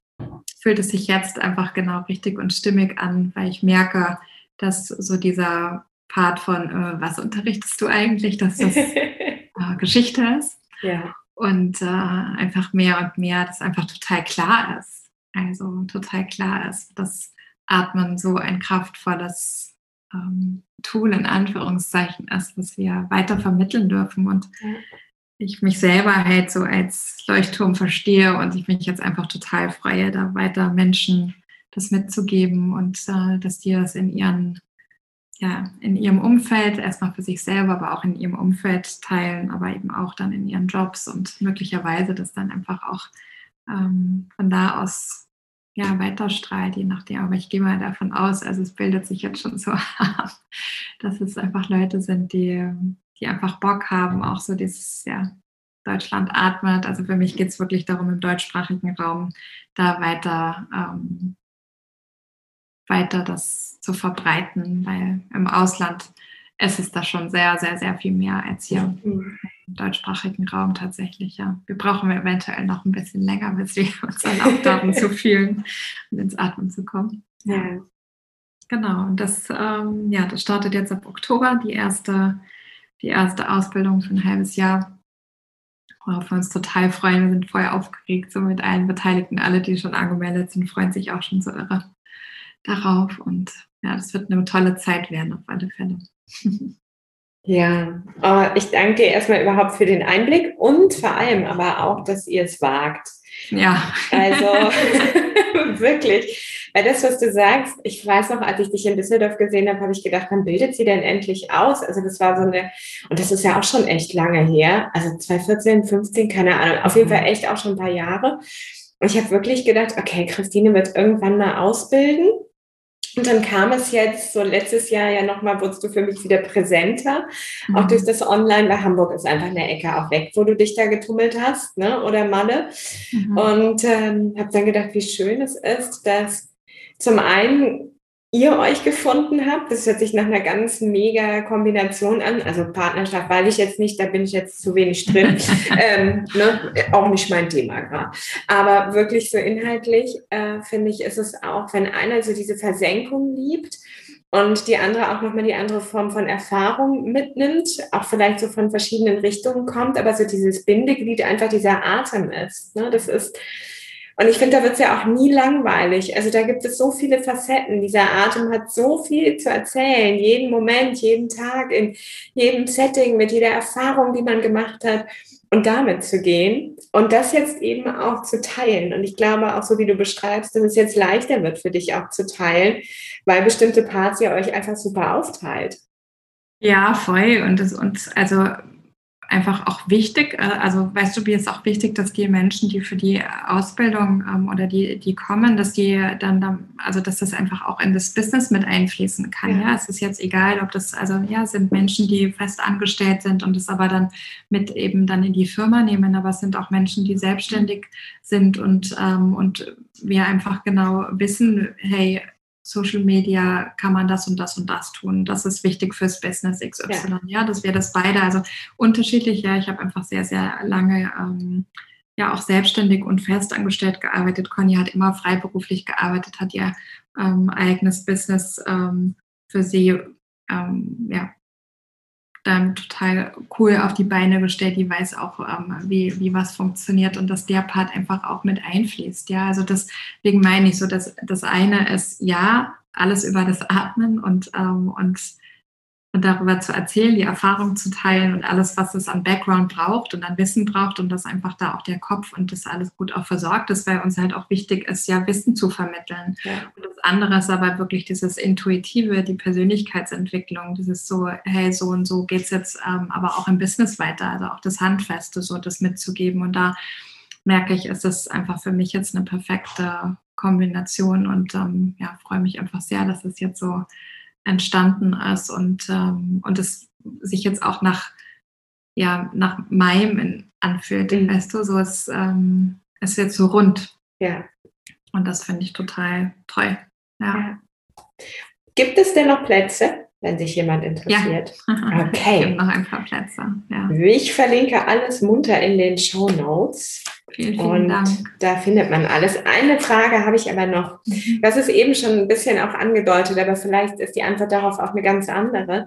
fühlt es sich jetzt einfach genau richtig und stimmig an, weil ich merke, dass so dieser Part von, äh, was unterrichtest du eigentlich, dass das [LAUGHS] äh, Geschichte ist. Ja. Und äh, einfach mehr und mehr, dass einfach total klar ist. Also total klar ist, dass Atmen so ein kraftvolles ähm, Tool in Anführungszeichen ist, was wir weiter vermitteln dürfen. Und ja. ich mich selber halt so als Leuchtturm verstehe und ich mich jetzt einfach total freue, da weiter Menschen das mitzugeben und äh, dass die das in ihren ja, in ihrem Umfeld, erstmal für sich selber, aber auch in ihrem Umfeld teilen, aber eben auch dann in ihren Jobs und möglicherweise das dann einfach auch ähm, von da aus ja, weiterstrahlt, je nachdem. Aber ich gehe mal davon aus, also es bildet sich jetzt schon so [LAUGHS] dass es einfach Leute sind, die, die einfach Bock haben, auch so dieses, ja, Deutschland atmet. Also für mich geht es wirklich darum, im deutschsprachigen Raum da weiter ähm, weiter das zu verbreiten, weil im Ausland ist es da schon sehr, sehr, sehr viel mehr als hier mhm. im deutschsprachigen Raum tatsächlich. Ja. Wir brauchen eventuell noch ein bisschen länger, bis wir [LAUGHS] uns erlaubt haben zu fühlen und ins Atmen zu kommen. Ja. Genau, und das, ähm, ja, das startet jetzt ab Oktober, die erste, die erste Ausbildung für ein halbes Jahr worauf wir uns total freuen. Wir sind voll aufgeregt, so mit allen Beteiligten. Alle, die schon angemeldet sind, freuen sich auch schon so irre darauf. Und ja, das wird eine tolle Zeit werden, auf alle Fälle. [LAUGHS] Ja, äh, ich danke dir erstmal überhaupt für den Einblick und vor allem aber auch, dass ihr es wagt. Ja. Also [LAUGHS] [LAUGHS] wirklich, weil das, was du sagst, ich weiß noch, als ich dich in Düsseldorf gesehen habe, habe ich gedacht, wann bildet sie denn endlich aus? Also das war so eine, und das ist ja auch schon echt lange her, also 2014, 15, keine Ahnung, auf jeden Fall echt auch schon ein paar Jahre. Und ich habe wirklich gedacht, okay, Christine wird irgendwann mal ausbilden und dann kam es jetzt, so letztes Jahr ja nochmal, wurdest du für mich wieder präsenter, mhm. auch durch das Online, weil Hamburg ist einfach eine Ecke auch weg, wo du dich da getummelt hast, ne? oder Malle. Mhm. Und ähm, habe dann gedacht, wie schön es ist, dass zum einen ihr euch gefunden habt. Das hört sich nach einer ganz mega Kombination an. Also Partnerschaft weil ich jetzt nicht, da bin ich jetzt zu wenig drin. [LAUGHS] ähm, ne? Auch nicht mein Thema gerade. Aber wirklich so inhaltlich äh, finde ich, ist es auch, wenn einer so diese Versenkung liebt, und die andere auch nochmal die andere Form von Erfahrung mitnimmt, auch vielleicht so von verschiedenen Richtungen kommt, aber so dieses Bindeglied einfach dieser Atem ist. Ne? Das ist Und ich finde, da wird es ja auch nie langweilig. Also da gibt es so viele Facetten. Dieser Atem hat so viel zu erzählen. Jeden Moment, jeden Tag, in jedem Setting, mit jeder Erfahrung, die man gemacht hat. Und damit zu gehen und das jetzt eben auch zu teilen. Und ich glaube auch so, wie du beschreibst, dass es jetzt leichter wird für dich auch zu teilen, weil bestimmte Parts ihr euch einfach super aufteilt. Ja, voll. Und das, und also einfach auch wichtig. Äh, also weißt du, wie ist auch wichtig, dass die Menschen, die für die Ausbildung ähm, oder die, die kommen, dass die dann, dann, also dass das einfach auch in das Business mit einfließen kann. Ja. ja, es ist jetzt egal, ob das, also ja, sind Menschen, die fest angestellt sind und es aber dann mit eben dann in die Firma nehmen, aber es sind auch Menschen, die selbstständig sind und, ähm, und wir einfach genau wissen, hey, Social Media kann man das und das und das tun. Das ist wichtig fürs Business XY. Ja, ja dass wir das beide, also unterschiedlich, ja, ich habe einfach sehr, sehr lange ähm, ja auch selbstständig und festangestellt gearbeitet. Conny hat immer freiberuflich gearbeitet, hat ihr ähm, eigenes Business ähm, für sie ähm, ja, dann total cool auf die Beine gestellt. Die weiß auch, ähm, wie, wie was funktioniert und dass der Part einfach auch mit einfließt. Ja, also deswegen meine ich so, dass das eine ist, ja, alles über das Atmen und, ähm, und und darüber zu erzählen, die Erfahrung zu teilen und alles, was es an Background braucht und an Wissen braucht und dass einfach da auch der Kopf und das alles gut auch versorgt ist, weil uns halt auch wichtig ist, ja Wissen zu vermitteln. Ja. Und das andere ist aber wirklich dieses Intuitive, die Persönlichkeitsentwicklung, dieses so, hey, so und so geht es jetzt ähm, aber auch im Business weiter, also auch das Handfeste, so das mitzugeben. Und da merke ich, ist es einfach für mich jetzt eine perfekte Kombination und ähm, ja, freue mich einfach sehr, dass es jetzt so entstanden ist und, ähm, und es sich jetzt auch nach, ja, nach meinem anfühlt, mhm. weißt du, so es ähm, ist jetzt so rund. Ja. Und das finde ich total toll. Ja. ja. Gibt es denn noch Plätze, wenn sich jemand interessiert? Ja. [LAUGHS] Okay. Es gibt noch ein paar Plätze. Ja. Ich verlinke alles munter in den Show Notes. Vielen, vielen und Dank. Da findet man alles. Eine Frage habe ich aber noch. Mhm. Das ist eben schon ein bisschen auch angedeutet, aber vielleicht ist die Antwort darauf auch eine ganz andere.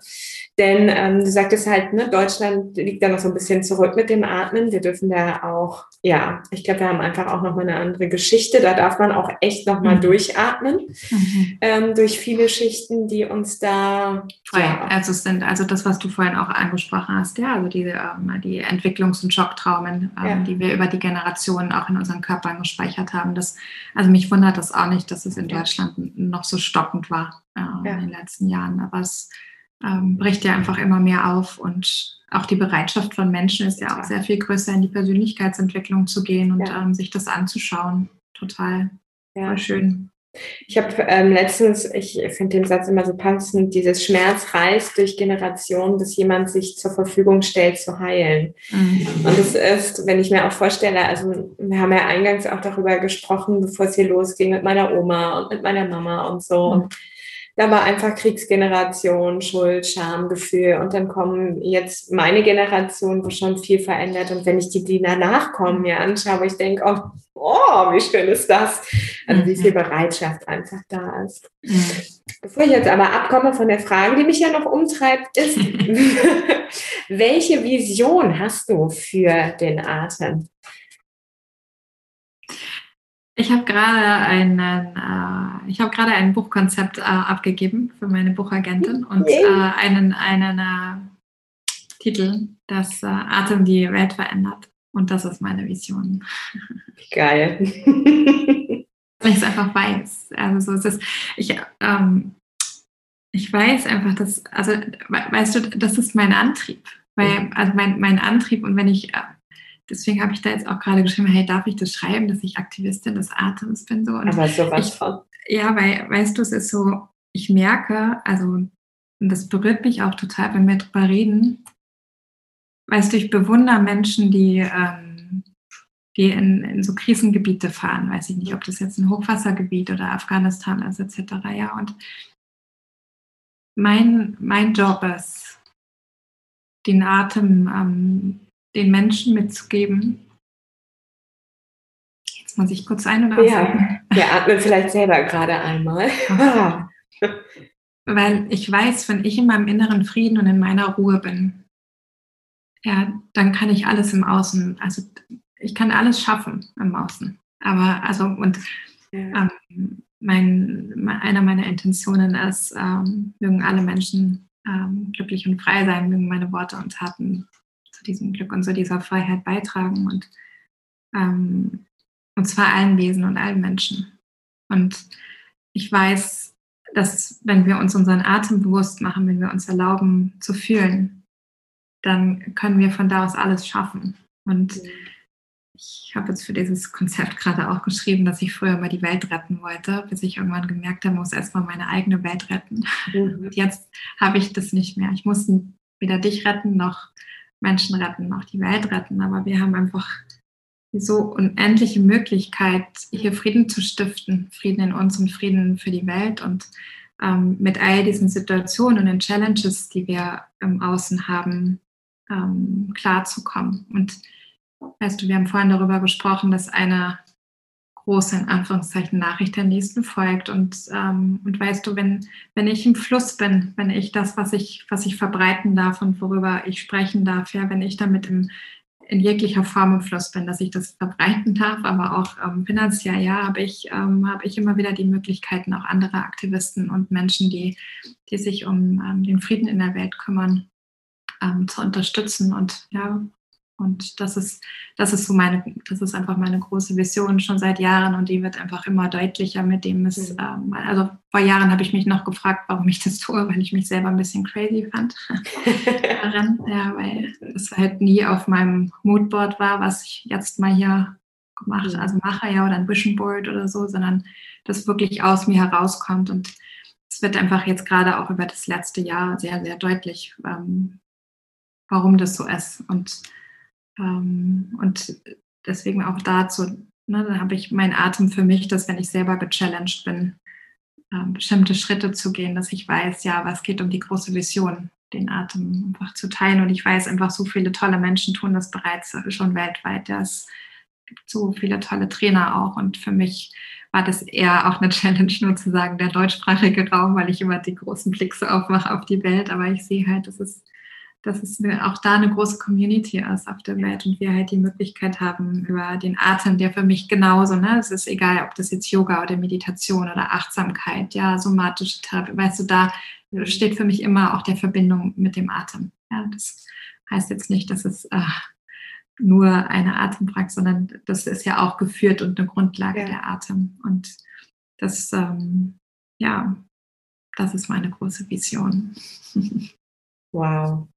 Denn ähm, du sagtest halt, ne, Deutschland liegt da noch so ein bisschen zurück mit dem Atmen. Wir dürfen da auch, ja, ich glaube, wir haben einfach auch noch mal eine andere Geschichte. Da darf man auch echt noch mal mhm. durchatmen mhm. ähm, durch viele Schichten, die uns da. Ja. Also es sind also das, was du vorhin auch angesprochen hast, ja, also die, ähm, die Entwicklungs- und Schocktraumen, ähm, ja. die wir über die Generationen auch in unseren Körpern gespeichert haben. Das, also mich wundert das auch nicht, dass es in Deutschland noch so stockend war äh, ja. in den letzten Jahren. Aber es ähm, bricht ja einfach immer mehr auf und auch die Bereitschaft von Menschen ist ja auch sehr viel größer, in die Persönlichkeitsentwicklung zu gehen und ja. ähm, sich das anzuschauen. Total ja. schön. Ich habe ähm, letztens, ich finde den Satz immer so passend, dieses Schmerz reißt durch Generationen, dass jemand sich zur Verfügung stellt, zu heilen. Mhm. Und es ist, wenn ich mir auch vorstelle, also wir haben ja eingangs auch darüber gesprochen, bevor es hier losging mit meiner Oma und mit meiner Mama und so. Mhm. Und da war einfach Kriegsgeneration, Schuld, Schamgefühl und dann kommen jetzt meine Generation, wo schon viel verändert und wenn ich die, die danach kommen mir anschaue, ich denke, oh, oh, wie schön ist das, also wie viel Bereitschaft einfach da ist. Mhm. Bevor ich jetzt aber abkomme von der Frage, die mich ja noch umtreibt, ist, [LAUGHS] [LAUGHS] welche Vision hast du für den Atem? Ich habe gerade einen, äh, ich habe gerade ein Buchkonzept äh, abgegeben für meine Buchagentin und äh, einen, einen äh, Titel, das äh, Atem die Welt verändert. Und das ist meine Vision. Geil. [LAUGHS] Weil ich es einfach weiß. Also so ist es. Ich, ähm, ich weiß einfach, dass, also weißt du, das ist mein Antrieb. Weil, also mein, mein Antrieb und wenn ich äh, deswegen habe ich da jetzt auch gerade geschrieben, hey, darf ich das schreiben, dass ich Aktivistin des Atems bin? So. Und Aber sowas von. Ja, weil, weißt du, es ist so, ich merke, also, und das berührt mich auch total, wenn wir drüber reden. Weißt du, ich bewundere Menschen, die, ähm, die in, in so Krisengebiete fahren. Weiß ich nicht, ob das jetzt ein Hochwassergebiet oder Afghanistan ist, etc. Ja, und mein, mein Job ist, den Atem ähm, den Menschen mitzugeben. Jetzt muss ich kurz ein- oder Ja, wir atmen vielleicht selber gerade einmal. [LAUGHS] Weil ich weiß, wenn ich in meinem inneren Frieden und in meiner Ruhe bin, ja, dann kann ich alles im Außen, also ich kann alles schaffen im Außen. Aber also und ja. ähm, mein, einer meiner Intentionen ist, ähm, mögen alle Menschen ähm, glücklich und frei sein, mögen meine Worte und Taten zu diesem Glück und zu dieser Freiheit beitragen und, ähm, und zwar allen Wesen und allen Menschen. Und ich weiß, dass wenn wir uns unseren Atem bewusst machen, wenn wir uns erlauben zu fühlen, dann können wir von da aus alles schaffen. Und mhm ich habe jetzt für dieses Konzept gerade auch geschrieben, dass ich früher mal die Welt retten wollte, bis ich irgendwann gemerkt habe, ich muss erstmal meine eigene Welt retten. Mhm. Und jetzt habe ich das nicht mehr. Ich muss weder dich retten, noch Menschen retten, noch die Welt retten. Aber wir haben einfach so unendliche Möglichkeit, hier Frieden zu stiften. Frieden in uns und Frieden für die Welt. Und ähm, mit all diesen Situationen und den Challenges, die wir im Außen haben, ähm, klarzukommen. Und Weißt du, wir haben vorhin darüber gesprochen, dass eine große, in Anführungszeichen, Nachricht der nächsten folgt. Und, ähm, und weißt du, wenn, wenn ich im Fluss bin, wenn ich das, was ich, was ich verbreiten darf und worüber ich sprechen darf, ja, wenn ich damit im, in jeglicher Form im Fluss bin, dass ich das verbreiten darf, aber auch ähm, finanziell, ja, habe ich, ähm, habe ich immer wieder die Möglichkeiten, auch andere Aktivisten und Menschen, die, die sich um ähm, den Frieden in der Welt kümmern, ähm, zu unterstützen und ja, und das ist, das ist so meine, das ist einfach meine große Vision schon seit Jahren und die wird einfach immer deutlicher mit dem es, mhm. ähm, also vor Jahren habe ich mich noch gefragt, warum ich das tue, weil ich mich selber ein bisschen crazy fand [LAUGHS] ja, weil es halt nie auf meinem Moodboard war, was ich jetzt mal hier gemacht, mhm. also mache ja oder ein Vision Board oder so, sondern das wirklich aus mir herauskommt und es wird einfach jetzt gerade auch über das letzte Jahr sehr, sehr deutlich, ähm, warum das so ist und ähm, und deswegen auch dazu, ne, da habe ich meinen Atem für mich, dass wenn ich selber gechallenged bin, äh, bestimmte Schritte zu gehen, dass ich weiß, ja, was geht um die große Vision, den Atem einfach zu teilen. Und ich weiß einfach, so viele tolle Menschen tun das bereits schon weltweit. Es gibt so viele tolle Trainer auch. Und für mich war das eher auch eine [LAUGHS] Challenge, nur zu sagen, der deutschsprachige Raum, weil ich immer die großen Blicke aufmache auf die Welt. Aber ich sehe halt, dass es dass es auch da eine große Community ist auf der Welt und wir halt die Möglichkeit haben über den Atem, der für mich genauso, ne, es ist egal, ob das jetzt Yoga oder Meditation oder Achtsamkeit, ja, somatische Therapie, weißt du, da steht für mich immer auch der Verbindung mit dem Atem. Ja, das heißt jetzt nicht, dass es äh, nur eine Atempraxis, sondern das ist ja auch geführt und eine Grundlage ja. der Atem. Und das, ähm, ja, das ist meine große Vision. [LAUGHS] Wow,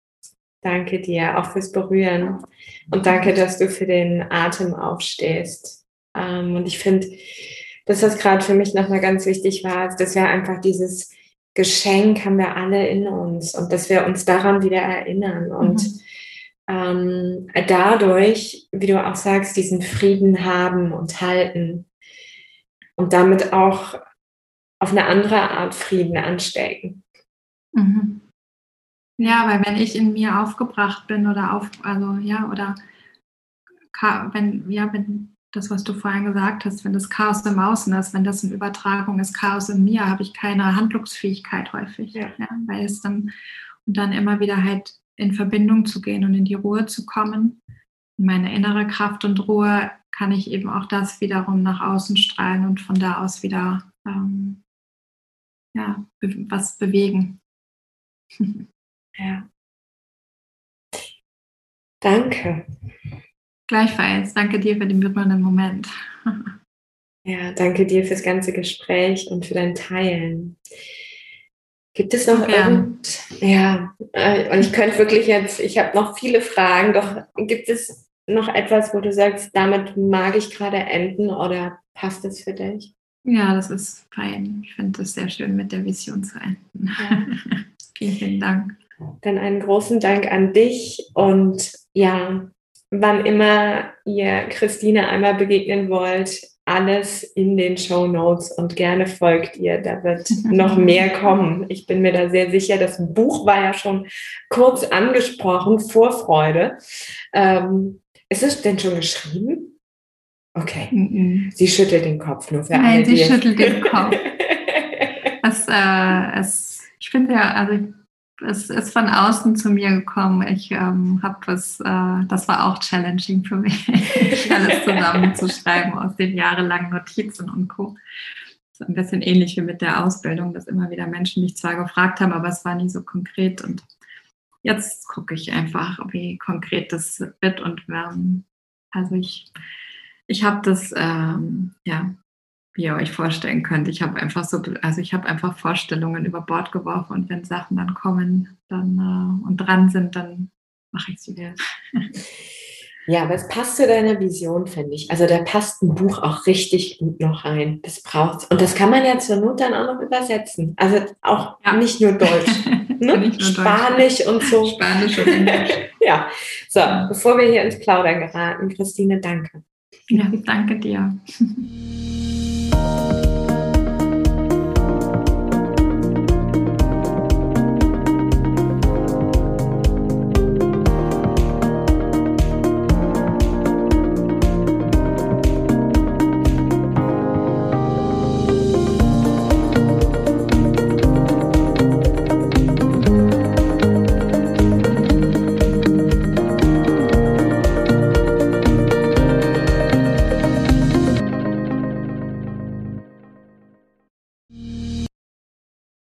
Danke dir auch fürs Berühren und danke, dass du für den Atem aufstehst. Ähm, und ich finde, dass das gerade für mich nochmal ganz wichtig war, dass wir einfach dieses Geschenk haben wir alle in uns und dass wir uns daran wieder erinnern und mhm. ähm, dadurch, wie du auch sagst, diesen Frieden haben und halten und damit auch auf eine andere Art Frieden anstecken. Mhm. Ja, weil wenn ich in mir aufgebracht bin oder auf, also ja, oder wenn, ja, wenn das, was du vorhin gesagt hast, wenn das Chaos im Außen ist, wenn das eine Übertragung ist, Chaos in mir, habe ich keine Handlungsfähigkeit häufig. Ja. ja. weil es dann, und dann immer wieder halt in Verbindung zu gehen und in die Ruhe zu kommen, in meine innere Kraft und Ruhe, kann ich eben auch das wiederum nach außen strahlen und von da aus wieder ähm, ja, was bewegen. [LAUGHS] Ja. Danke. Gleichfalls. Danke dir für den berührenden Moment. [LAUGHS] ja, danke dir fürs ganze Gespräch und für dein Teilen. Gibt es noch ja. irgend, ja, äh, und ich könnte wirklich jetzt, ich habe noch viele Fragen, doch gibt es noch etwas, wo du sagst, damit mag ich gerade enden oder passt es für dich? Ja, das ist fein. Ich finde es sehr schön, mit der Vision zu enden. Ja. [LAUGHS] vielen, vielen Dank. Dann einen großen Dank an dich und ja, wann immer ihr Christine einmal begegnen wollt, alles in den Show Notes und gerne folgt ihr. Da wird [LAUGHS] noch mehr kommen. Ich bin mir da sehr sicher. Das Buch war ja schon kurz angesprochen, Vorfreude. Ähm, ist es denn schon geschrieben? Okay. Mm -mm. Sie schüttelt den Kopf nur für Nein, alle. Nein, sie schüttelt den [LAUGHS] Kopf. es, äh, es, ich finde ja, also es ist von außen zu mir gekommen. Ich ähm, habe was, äh, das war auch challenging für mich, [LAUGHS] alles zusammenzuschreiben aus den jahrelangen Notizen und Co. Das ist ein bisschen ähnlich wie mit der Ausbildung, dass immer wieder Menschen mich zwar gefragt haben, aber es war nie so konkret. Und jetzt gucke ich einfach, wie konkret das wird. Und ähm, also ich, ich habe das, ähm, ja, wie ihr euch vorstellen könnt. Ich habe einfach so, also ich habe einfach Vorstellungen über Bord geworfen und wenn Sachen dann kommen dann, äh, und dran sind, dann mache ich sie wieder. [LAUGHS] Ja, aber es passt zu deiner Vision, finde ich. Also da passt ein Buch auch richtig gut noch rein. Das braucht's. Und das kann man ja zur Not dann auch noch übersetzen. Also auch ja. nicht nur Deutsch. [LAUGHS] ne? nicht nur Spanisch Deutsch. und so. Spanisch und Englisch. [LAUGHS] ja. So, bevor wir hier ins Plaudern geraten, Christine, danke. Ja, danke dir. Música